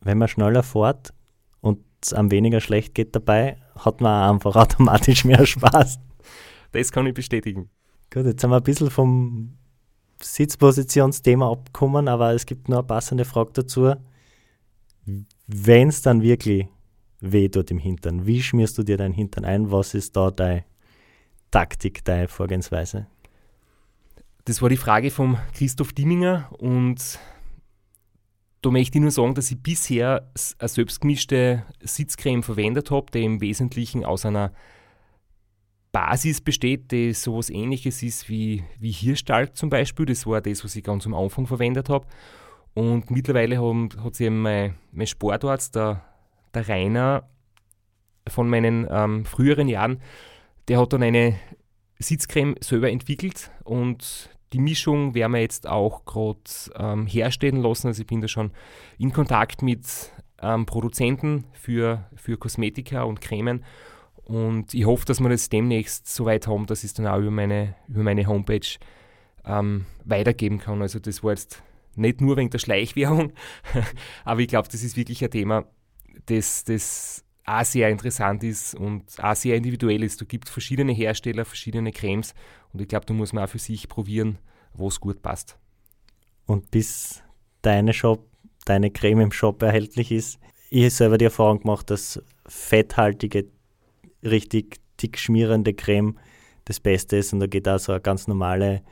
wenn man schneller fährt und es einem weniger schlecht geht dabei, hat man einfach automatisch mehr Spaß. Das kann ich bestätigen. Gut, jetzt sind wir ein bisschen vom Sitzpositionsthema abkommen, aber es gibt noch eine passende Frage dazu. Wenn es dann wirklich weh tut im Hintern, wie schmierst du dir deinen Hintern ein? Was ist da deine Taktik, deine Vorgehensweise? Das war die Frage von Christoph Dimminger und da möchte ich nur sagen, dass ich bisher eine selbstgemischte Sitzcreme verwendet habe, die im Wesentlichen aus einer Basis besteht, die sowas ähnliches ist wie, wie Hirschtalg zum Beispiel. Das war das, was ich ganz am Anfang verwendet habe. Und mittlerweile haben, hat sich mein, mein Sportarzt, der, der Rainer von meinen ähm, früheren Jahren, der hat dann eine Sitzcreme selber entwickelt und die Mischung werden wir jetzt auch gerade ähm, herstellen lassen. Also ich bin da schon in Kontakt mit ähm, Produzenten für, für Kosmetika und Cremen und ich hoffe, dass wir das demnächst so weit haben, dass ich es dann auch über meine, über meine Homepage ähm, weitergeben kann. Also das war jetzt nicht nur wegen der Schleichwerbung, aber ich glaube, das ist wirklich ein Thema, das, das auch sehr interessant ist und auch sehr individuell ist. Du gibt verschiedene Hersteller, verschiedene Cremes und ich glaube, da muss man auch für sich probieren, wo es gut passt. Und bis deine Shop, deine Creme im Shop erhältlich ist, ich habe selber die Erfahrung gemacht, dass fetthaltige richtig dick schmierende Creme das Beste ist und da geht auch so eine ganz normale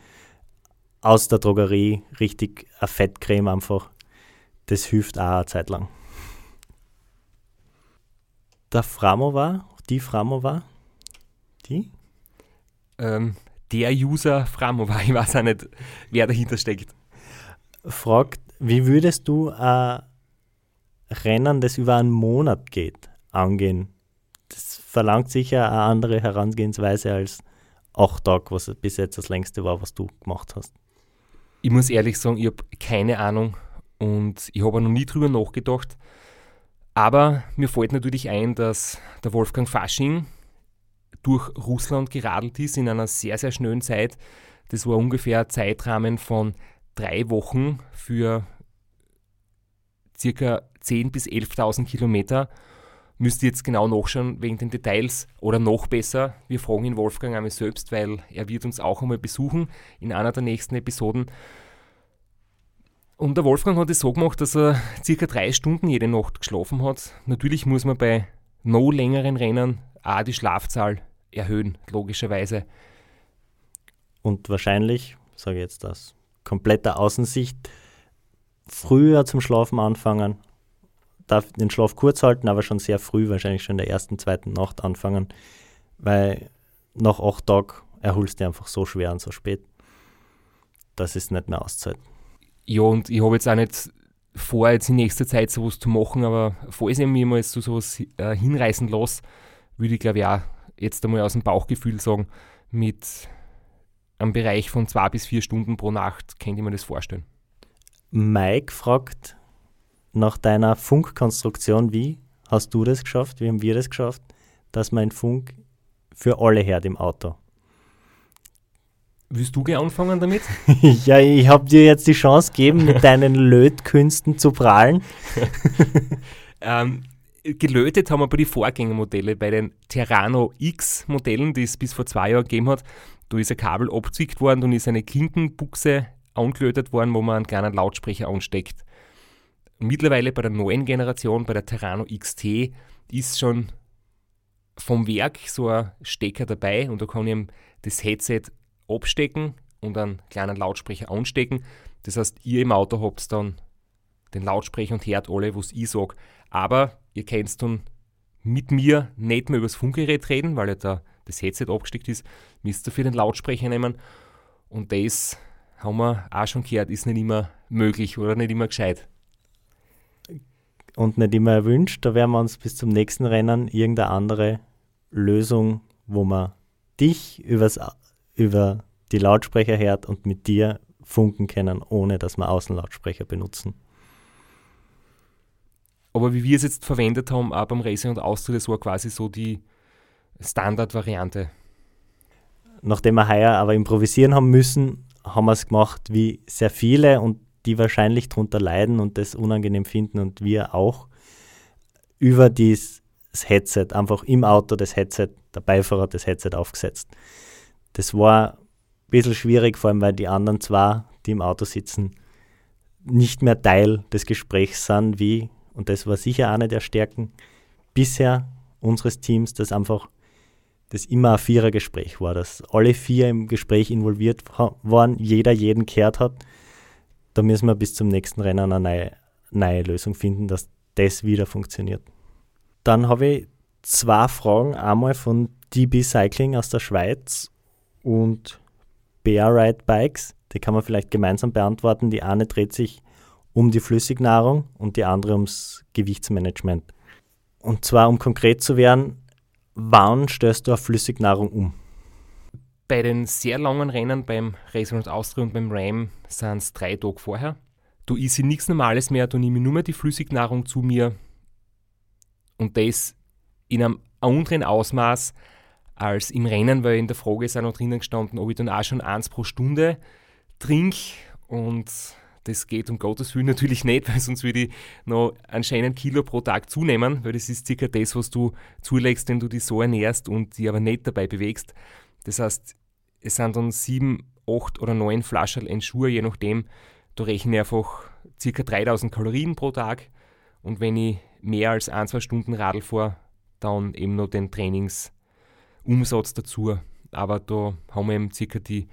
aus der Drogerie richtig eine Fettcreme einfach. Das hilft auch eine Zeit lang. Der Framo war, die Framo war, die? Ähm, der User Framo war, ich weiß auch nicht, wer dahinter steckt. Fragt, wie würdest du ein Rennen, das über einen Monat geht, angehen? das verlangt sicher eine andere Herangehensweise als acht Tage, was bis jetzt das längste war, was du gemacht hast. Ich muss ehrlich sagen, ich habe keine Ahnung und ich habe noch nie drüber nachgedacht. Aber mir fällt natürlich ein, dass der Wolfgang Fasching durch Russland geradelt ist in einer sehr, sehr schnellen Zeit. Das war ungefähr ein Zeitrahmen von drei Wochen für circa 10.000 bis 11.000 Kilometer müsst ihr jetzt genau nachschauen wegen den Details oder noch besser, wir fragen ihn Wolfgang einmal selbst, weil er wird uns auch einmal besuchen in einer der nächsten Episoden. Und der Wolfgang hat es so gemacht, dass er circa drei Stunden jede Nacht geschlafen hat. Natürlich muss man bei no längeren Rennen auch die Schlafzahl erhöhen, logischerweise. Und wahrscheinlich, sage ich jetzt das, kompletter Außensicht, früher zum Schlafen anfangen, darf den Schlaf kurz halten, aber schon sehr früh, wahrscheinlich schon in der ersten, zweiten Nacht anfangen, weil nach acht Tagen erholst du einfach so schwer und so spät, dass es nicht mehr auszahlt. Ja, und ich habe jetzt auch nicht vor, jetzt in nächster Zeit sowas zu machen, aber falls ich mich mal zu sowas äh, hinreißen lasse, würde ich glaube ich auch jetzt einmal aus dem Bauchgefühl sagen, mit einem Bereich von zwei bis vier Stunden pro Nacht könnte ich mir das vorstellen. Mike fragt nach deiner Funkkonstruktion, wie hast du das geschafft, wie haben wir das geschafft, dass mein Funk für alle hört im Auto? Willst du gleich anfangen damit? ja, ich habe dir jetzt die Chance gegeben, mit deinen Lötkünsten zu prahlen. ähm, gelötet haben wir bei den Vorgängermodellen, bei den Terrano X-Modellen, die es bis vor zwei Jahren gegeben hat. Da ist ein Kabel abgezwickt worden und ist eine Klinkenbuchse angelötet worden, wo man einen kleinen Lautsprecher ansteckt. Mittlerweile bei der neuen Generation, bei der Terrano XT, ist schon vom Werk so ein Stecker dabei und da kann ich das Headset abstecken und einen kleinen Lautsprecher anstecken. Das heißt, ihr im Auto habt dann den Lautsprecher und hört alle, was ich sage. Aber ihr könnt dann mit mir nicht mehr über das Funkgerät reden, weil ja da das Headset abgesteckt ist. Müsst ihr für den Lautsprecher nehmen. Und das haben wir auch schon gehört, ist nicht immer möglich oder nicht immer gescheit. Und nicht immer erwünscht. Da werden wir uns bis zum nächsten Rennen irgendeine andere Lösung, wo man dich übers über die Lautsprecher hört und mit dir funken können, ohne dass wir Außenlautsprecher benutzen. Aber wie wir es jetzt verwendet haben, auch beim Racing und Austria, das war quasi so die Standardvariante. Nachdem wir heuer aber improvisieren haben müssen, haben wir es gemacht wie sehr viele und die wahrscheinlich darunter leiden und das unangenehm finden und wir auch über dieses Headset, einfach im Auto das Headset, der Beifahrer das Headset aufgesetzt. Das war ein bisschen schwierig, vor allem weil die anderen zwei, die im Auto sitzen, nicht mehr Teil des Gesprächs sind, wie, und das war sicher eine der Stärken bisher unseres Teams, dass einfach das immer ein Vierergespräch war, dass alle vier im Gespräch involviert waren, jeder jeden gehört hat. Da müssen wir bis zum nächsten Rennen eine neue, neue Lösung finden, dass das wieder funktioniert. Dann habe ich zwei Fragen, einmal von DB Cycling aus der Schweiz und Bear Ride Bikes. Die kann man vielleicht gemeinsam beantworten. Die eine dreht sich um die Flüssignahrung und die andere ums Gewichtsmanagement. Und zwar, um konkret zu werden, wann stößt du auf Flüssignahrung um? Bei den sehr langen Rennen beim Racing und Austria und beim Ram sind es drei Tage vorher. Du isst nichts Normales mehr, du nimmst nur mehr die Flüssignahrung zu mir und das in einem anderen Ausmaß, als im Rennen, weil in der Frage ist auch noch drinnen gestanden, ob ich dann auch schon eins pro Stunde trinke und das geht um Gottes Willen natürlich nicht, weil sonst würde ich noch anscheinend Kilo pro Tag zunehmen, weil das ist circa das, was du zulegst, wenn du dich so ernährst und dich aber nicht dabei bewegst. Das heißt, es sind dann sieben, acht oder neun Flaschen in Schuhe, je nachdem. Da rechne ich einfach circa 3000 Kalorien pro Tag und wenn ich mehr als ein, zwei Stunden Radl fahre, dann eben noch den Trainings- Umsatz dazu. Aber da haben wir eben circa die,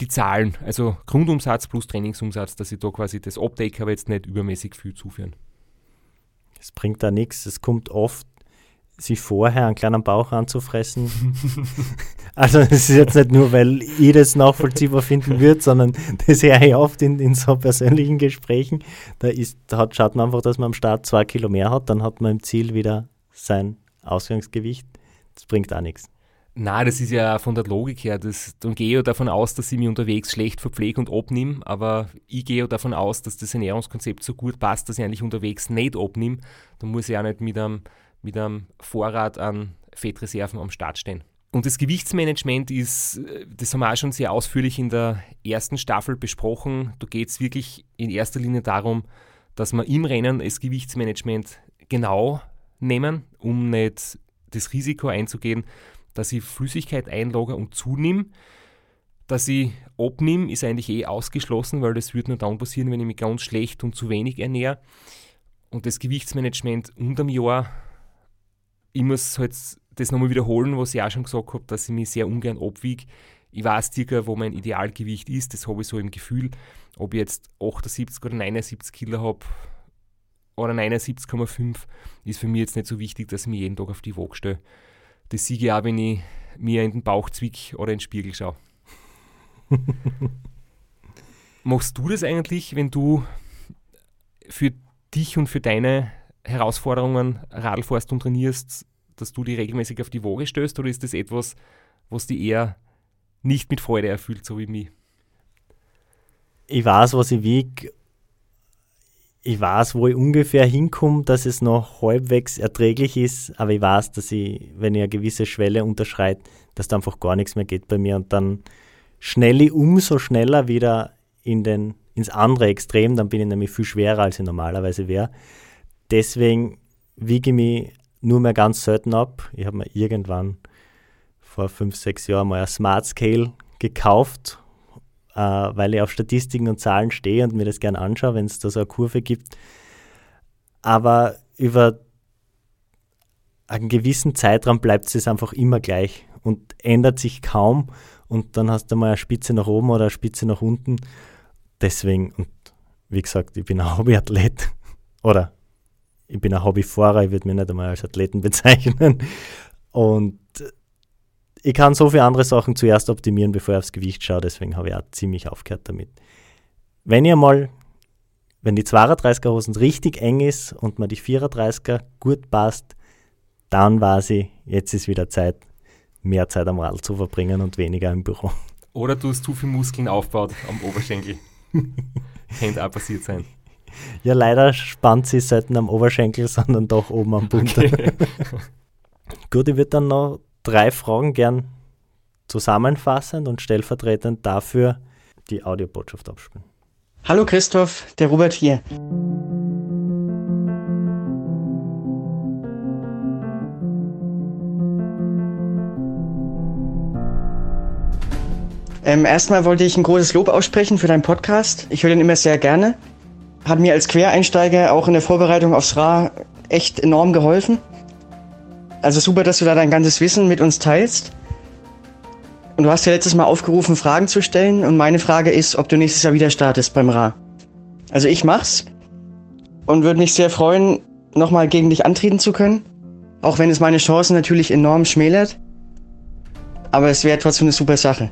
die Zahlen, also Grundumsatz plus Trainingsumsatz, dass ich da quasi das abdecke, aber jetzt nicht übermäßig viel zuführen. Es bringt da nichts. Es kommt oft, sich vorher einen kleinen Bauch anzufressen. also es ist jetzt nicht nur, weil ich das nachvollziehbar finden würde, sondern das höre ich oft in, in so persönlichen Gesprächen. Da, ist, da hat, schaut man einfach, dass man am Start zwei Kilo mehr hat, dann hat man im Ziel wieder sein Ausgangsgewicht. Das bringt auch nichts. Na, das ist ja von der Logik her. Das, dann gehe ich ja davon aus, dass ich mich unterwegs schlecht verpflege und abnehme, aber ich gehe ja davon aus, dass das Ernährungskonzept so gut passt, dass ich eigentlich unterwegs nicht abnehme. Dann muss ich auch nicht mit einem, mit einem Vorrat an Fettreserven am Start stehen. Und das Gewichtsmanagement ist, das haben wir auch schon sehr ausführlich in der ersten Staffel besprochen. Da geht es wirklich in erster Linie darum, dass wir im Rennen das Gewichtsmanagement genau nehmen, um nicht das Risiko einzugehen, dass ich Flüssigkeit einlagere und zunehme. Dass ich abnehme, ist eigentlich eh ausgeschlossen, weil das würde nur dann passieren, wenn ich mich ganz schlecht und zu wenig ernähre. Und das Gewichtsmanagement unterm Jahr, ich muss halt das nochmal wiederholen, was ich auch schon gesagt habe, dass ich mich sehr ungern abwiege. Ich weiß circa, wo mein Idealgewicht ist, das habe ich so im Gefühl. Ob ich jetzt 78 oder 79 Kilo habe, oder 79,5 ist für mich jetzt nicht so wichtig, dass ich mich jeden Tag auf die Waage stelle. Das sehe ich auch, wenn ich mir in den Bauch zwick oder in den Spiegel schaue. Machst du das eigentlich, wenn du für dich und für deine Herausforderungen Radl fährst und trainierst, dass du die regelmäßig auf die Waage stößt oder ist das etwas, was die eher nicht mit Freude erfüllt, so wie mich? Ich weiß, was ich wiege. Ich weiß, wo ich ungefähr hinkomme, dass es noch halbwegs erträglich ist, aber ich weiß, dass ich, wenn ich eine gewisse Schwelle unterschreite, dass da einfach gar nichts mehr geht bei mir und dann schnell ich umso schneller wieder in den, ins andere Extrem, dann bin ich nämlich viel schwerer, als ich normalerweise wäre. Deswegen wiege ich mich nur mehr ganz selten ab. Ich habe mir irgendwann vor fünf, sechs Jahren mal ein Smart Scale gekauft, äh, weil ich auf Statistiken und Zahlen stehe und mir das gerne anschaue, wenn es da so eine Kurve gibt. Aber über einen gewissen Zeitraum bleibt es einfach immer gleich und ändert sich kaum. Und dann hast du mal eine Spitze nach oben oder eine Spitze nach unten. Deswegen, und wie gesagt, ich bin ein Hobbyathlet oder ich bin ein Hobbyfahrer, ich würde mich nicht einmal als Athleten bezeichnen. Und ich kann so viele andere Sachen zuerst optimieren, bevor ich aufs Gewicht schaue, deswegen habe ich auch ziemlich aufgehört damit. Wenn ihr mal, wenn die 32er Hosen richtig eng ist und mir die 34er gut passt, dann weiß ich, jetzt ist wieder Zeit, mehr Zeit am Radl zu verbringen und weniger im Büro. Oder du hast zu viel Muskeln aufgebaut am Oberschenkel. Könnte auch passiert sein. Ja, leider spannt sie selten am Oberschenkel, sondern doch oben am Bund. Okay. Gut, ich würde dann noch drei Fragen gern zusammenfassend und stellvertretend dafür die Audiobotschaft abspielen. Hallo Christoph, der Robert hier. Ähm, erstmal wollte ich ein großes Lob aussprechen für deinen Podcast. Ich höre den immer sehr gerne. Hat mir als Quereinsteiger auch in der Vorbereitung aufs Ra echt enorm geholfen. Also super, dass du da dein ganzes Wissen mit uns teilst. Und du hast ja letztes Mal aufgerufen, Fragen zu stellen. Und meine Frage ist, ob du nächstes Jahr wieder startest beim Ra. Also ich mach's und würde mich sehr freuen, nochmal gegen dich antreten zu können. Auch wenn es meine Chancen natürlich enorm schmälert. Aber es wäre trotzdem eine super Sache.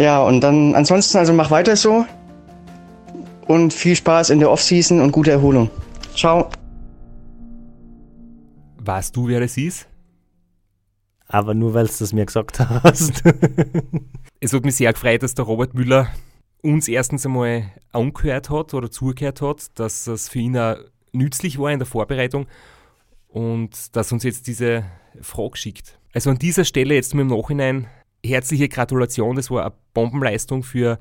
Ja, und dann ansonsten, also mach weiter so. Und viel Spaß in der Offseason und gute Erholung. Ciao. Weißt du, wer das ist? Aber nur, weil du das mir gesagt hast. Es hat mich sehr gefreut, dass der Robert Müller uns erstens einmal angehört hat oder zugehört hat, dass es für ihn auch nützlich war in der Vorbereitung und dass uns jetzt diese Frage schickt. Also an dieser Stelle jetzt mal im Nachhinein herzliche Gratulation. Das war eine Bombenleistung für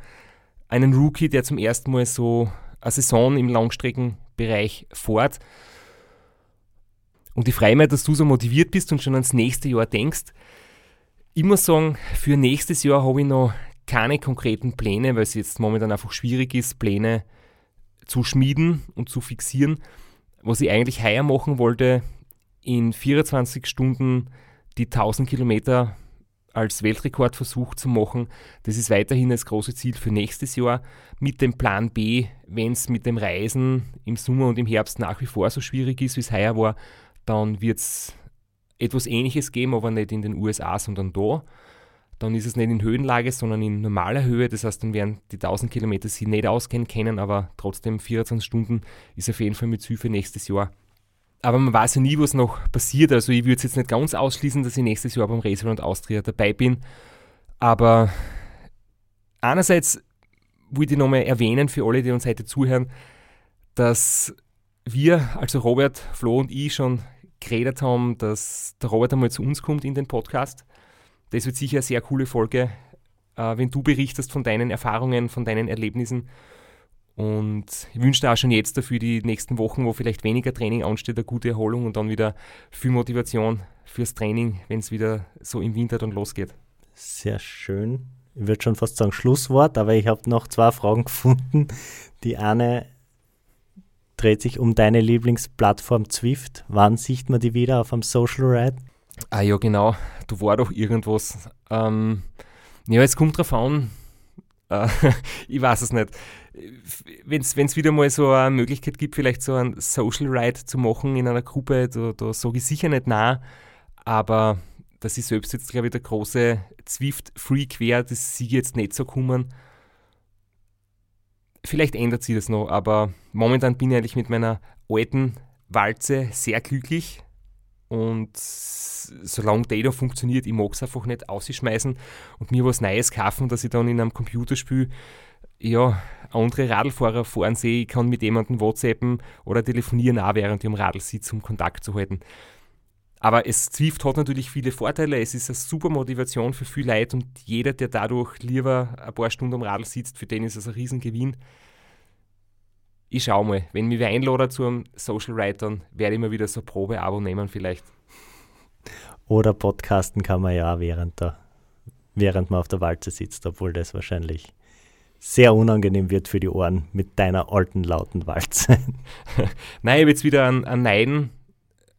einen Rookie, der zum ersten Mal so eine Saison im Langstreckenbereich fährt. Und ich freue mich, dass du so motiviert bist und schon ans nächste Jahr denkst. Muss sagen, für nächstes Jahr habe ich noch keine konkreten Pläne, weil es jetzt momentan einfach schwierig ist, Pläne zu schmieden und zu fixieren. Was ich eigentlich heuer machen wollte, in 24 Stunden die 1000 Kilometer als Weltrekordversuch zu machen. Das ist weiterhin das große Ziel für nächstes Jahr. Mit dem Plan B, wenn es mit dem Reisen im Sommer und im Herbst nach wie vor so schwierig ist, wie es heuer war, dann wird es etwas Ähnliches geben, aber nicht in den USA, sondern da. Dann ist es nicht in Höhenlage, sondern in normaler Höhe. Das heißt, dann werden die 1000 Kilometer sie nicht auskennen können, aber trotzdem 24 Stunden ist auf jeden Fall mit für nächstes Jahr. Aber man weiß ja nie, was noch passiert. Also ich würde es jetzt nicht ganz ausschließen, dass ich nächstes Jahr beim Raceround Austria dabei bin. Aber einerseits wollte ich nochmal erwähnen für alle, die uns heute zuhören, dass wir, also Robert, Flo und ich, schon geredet haben, dass der Robert einmal zu uns kommt in den Podcast. Das wird sicher eine sehr coole Folge, äh, wenn du berichtest von deinen Erfahrungen, von deinen Erlebnissen. Und ich wünsche dir auch schon jetzt dafür die nächsten Wochen, wo vielleicht weniger Training ansteht, eine gute Erholung und dann wieder viel Motivation fürs Training, wenn es wieder so im Winter dann losgeht. Sehr schön. Ich würde schon fast sagen Schlusswort, aber ich habe noch zwei Fragen gefunden. Die eine dreht sich um deine Lieblingsplattform Zwift. Wann sieht man die wieder auf einem Social Ride? Ah ja, genau. Du war doch irgendwas. Ähm, ja, es kommt drauf an. Äh, ich weiß es nicht. Wenn es wieder mal so eine Möglichkeit gibt, vielleicht so einen Social Ride zu machen in einer Gruppe, da, da sage ich sicher nicht nein. aber dass ich selbst jetzt, glaube ich, der große Zwift-Freak wäre, das sie jetzt nicht so kommen. Vielleicht ändert sich das noch, aber momentan bin ich eigentlich mit meiner alten Walze sehr glücklich. Und solange die da funktioniert, ich mag es einfach nicht ausschmeißen und mir was Neues kaufen, dass ich dann in einem Computerspiel ja, andere Radlfahrer fahren sehe, ich kann mit jemandem WhatsAppen oder telefonieren, auch während ich am Radl sitze, um Kontakt zu halten. Aber es Zwift hat natürlich viele Vorteile. Es ist eine super Motivation für viele Leute und jeder, der dadurch lieber ein paar Stunden am Radl sitzt, für den ist es ein Riesengewinn. Ich schaue mal, wenn mich wer einladet zu einem Social dann werde ich mir wieder so ein Probe-Abo nehmen vielleicht. Oder podcasten kann man ja während, der, während man auf der Walze sitzt, obwohl das wahrscheinlich sehr unangenehm wird für die Ohren mit deiner alten, lauten Walze. Nein, ich habe jetzt wieder einen, einen neuen,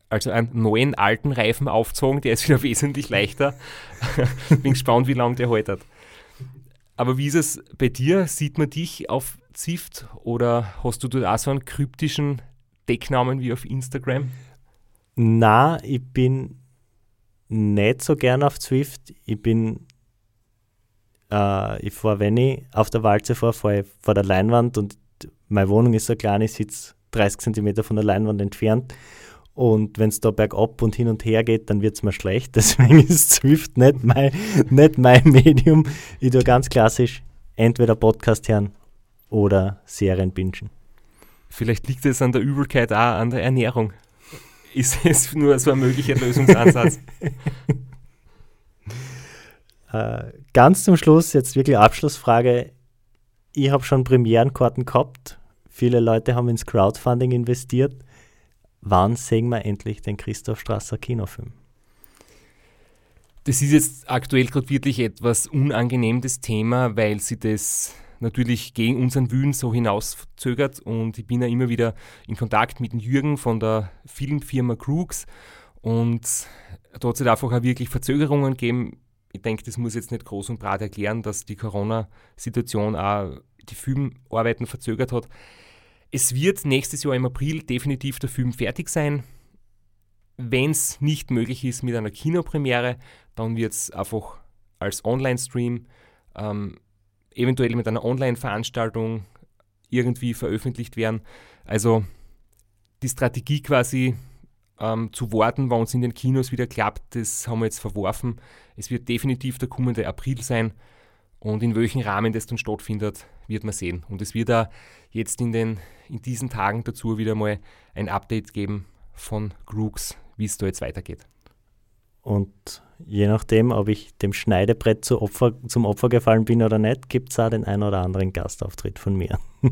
also einen neuen alten Reifen aufgezogen, der ist wieder wesentlich leichter. Bin gespannt, wie lange der haltet. Aber wie ist es bei dir? Sieht man dich auf Zift oder hast du dort auch so einen kryptischen Decknamen wie auf Instagram? Na, ich bin nicht so gern auf Zwift. Ich bin äh, ich fahre, wenn ich auf der Walze fahre, fahre ich vor der Leinwand und meine Wohnung ist so klein, ich sitze 30 cm von der Leinwand entfernt. Und wenn es da bergab und hin und her geht, dann wird es mir schlecht. Deswegen ist Swift nicht mein, nicht mein Medium. Ich tue ganz klassisch entweder Podcast hören oder Serien bingen. Vielleicht liegt es an der Übelkeit auch an der Ernährung. Ist es nur so ein möglicher Lösungsansatz? Äh, ganz zum Schluss, jetzt wirklich Abschlussfrage. Ich habe schon Premierenkarten gehabt. Viele Leute haben ins Crowdfunding investiert. Wann sehen wir endlich den Christoph Strasser Kinofilm? Das ist jetzt aktuell gerade wirklich etwas unangenehm, das Thema, weil sie das natürlich gegen unseren Willen so hinauszögert und ich bin ja immer wieder in Kontakt mit Jürgen von der Filmfirma Crooks und da hat es halt einfach auch wirklich Verzögerungen gegeben ich denke, das muss jetzt nicht groß und breit erklären, dass die Corona-Situation auch die Filmarbeiten verzögert hat. Es wird nächstes Jahr im April definitiv der Film fertig sein. Wenn es nicht möglich ist mit einer Kinopremiere, dann wird es einfach als Online-Stream, ähm, eventuell mit einer Online-Veranstaltung irgendwie veröffentlicht werden. Also die Strategie quasi ähm, zu warten, wann es in den Kinos wieder klappt, das haben wir jetzt verworfen. Es wird definitiv der kommende April sein und in welchem Rahmen das dann stattfindet, wird man sehen. Und es wird da jetzt in, den, in diesen Tagen dazu wieder mal ein Update geben von Grooks, wie es da jetzt weitergeht. Und je nachdem, ob ich dem Schneidebrett zu Opfer, zum Opfer gefallen bin oder nicht, gibt es auch den einen oder anderen Gastauftritt von mir.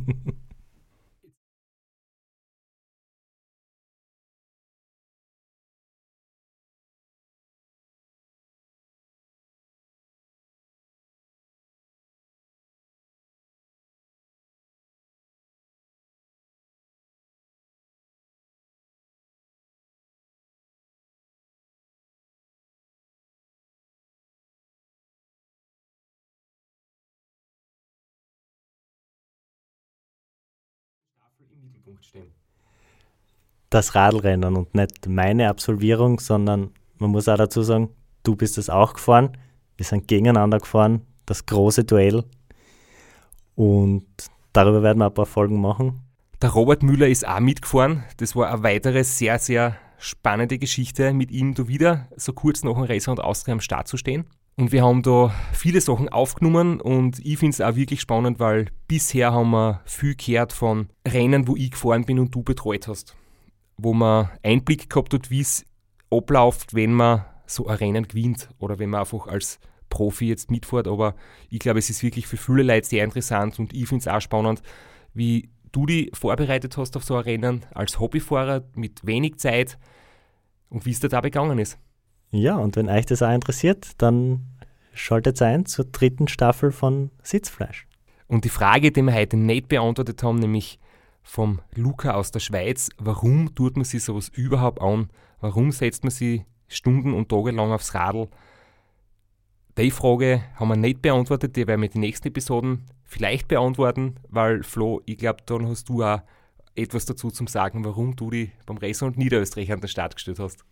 Mittelpunkt stehen. Das Radlrennen und nicht meine Absolvierung, sondern man muss auch dazu sagen, du bist es auch gefahren. Wir sind gegeneinander gefahren, das große Duell. Und darüber werden wir ein paar Folgen machen. Der Robert Müller ist auch mitgefahren. Das war eine weitere sehr, sehr spannende Geschichte, mit ihm da wieder so kurz nach dem Racer und Austria am Start zu stehen. Und wir haben da viele Sachen aufgenommen und ich finde es auch wirklich spannend, weil bisher haben wir viel gehört von Rennen, wo ich gefahren bin und du betreut hast. Wo man Einblick gehabt hat, wie es abläuft, wenn man so ein Rennen gewinnt oder wenn man einfach als Profi jetzt mitfährt. Aber ich glaube, es ist wirklich für viele Leute sehr interessant und ich finde es auch spannend, wie du dich vorbereitet hast auf so ein Rennen als Hobbyfahrer mit wenig Zeit und wie es dir dabei gegangen ist. Ja, und wenn euch das auch interessiert, dann schaltet ein zur dritten Staffel von Sitzfleisch. Und die Frage, die wir heute nicht beantwortet haben, nämlich vom Luca aus der Schweiz, warum tut man sich sowas überhaupt an? Warum setzt man sich Stunden und Tage lang aufs Radl? Die Frage haben wir nicht beantwortet, die werden wir in den nächsten Episoden vielleicht beantworten, weil Flo, ich glaube, dann hast du auch etwas dazu zum Sagen, warum du dich beim Racer und Niederösterreich an den Start gestellt hast.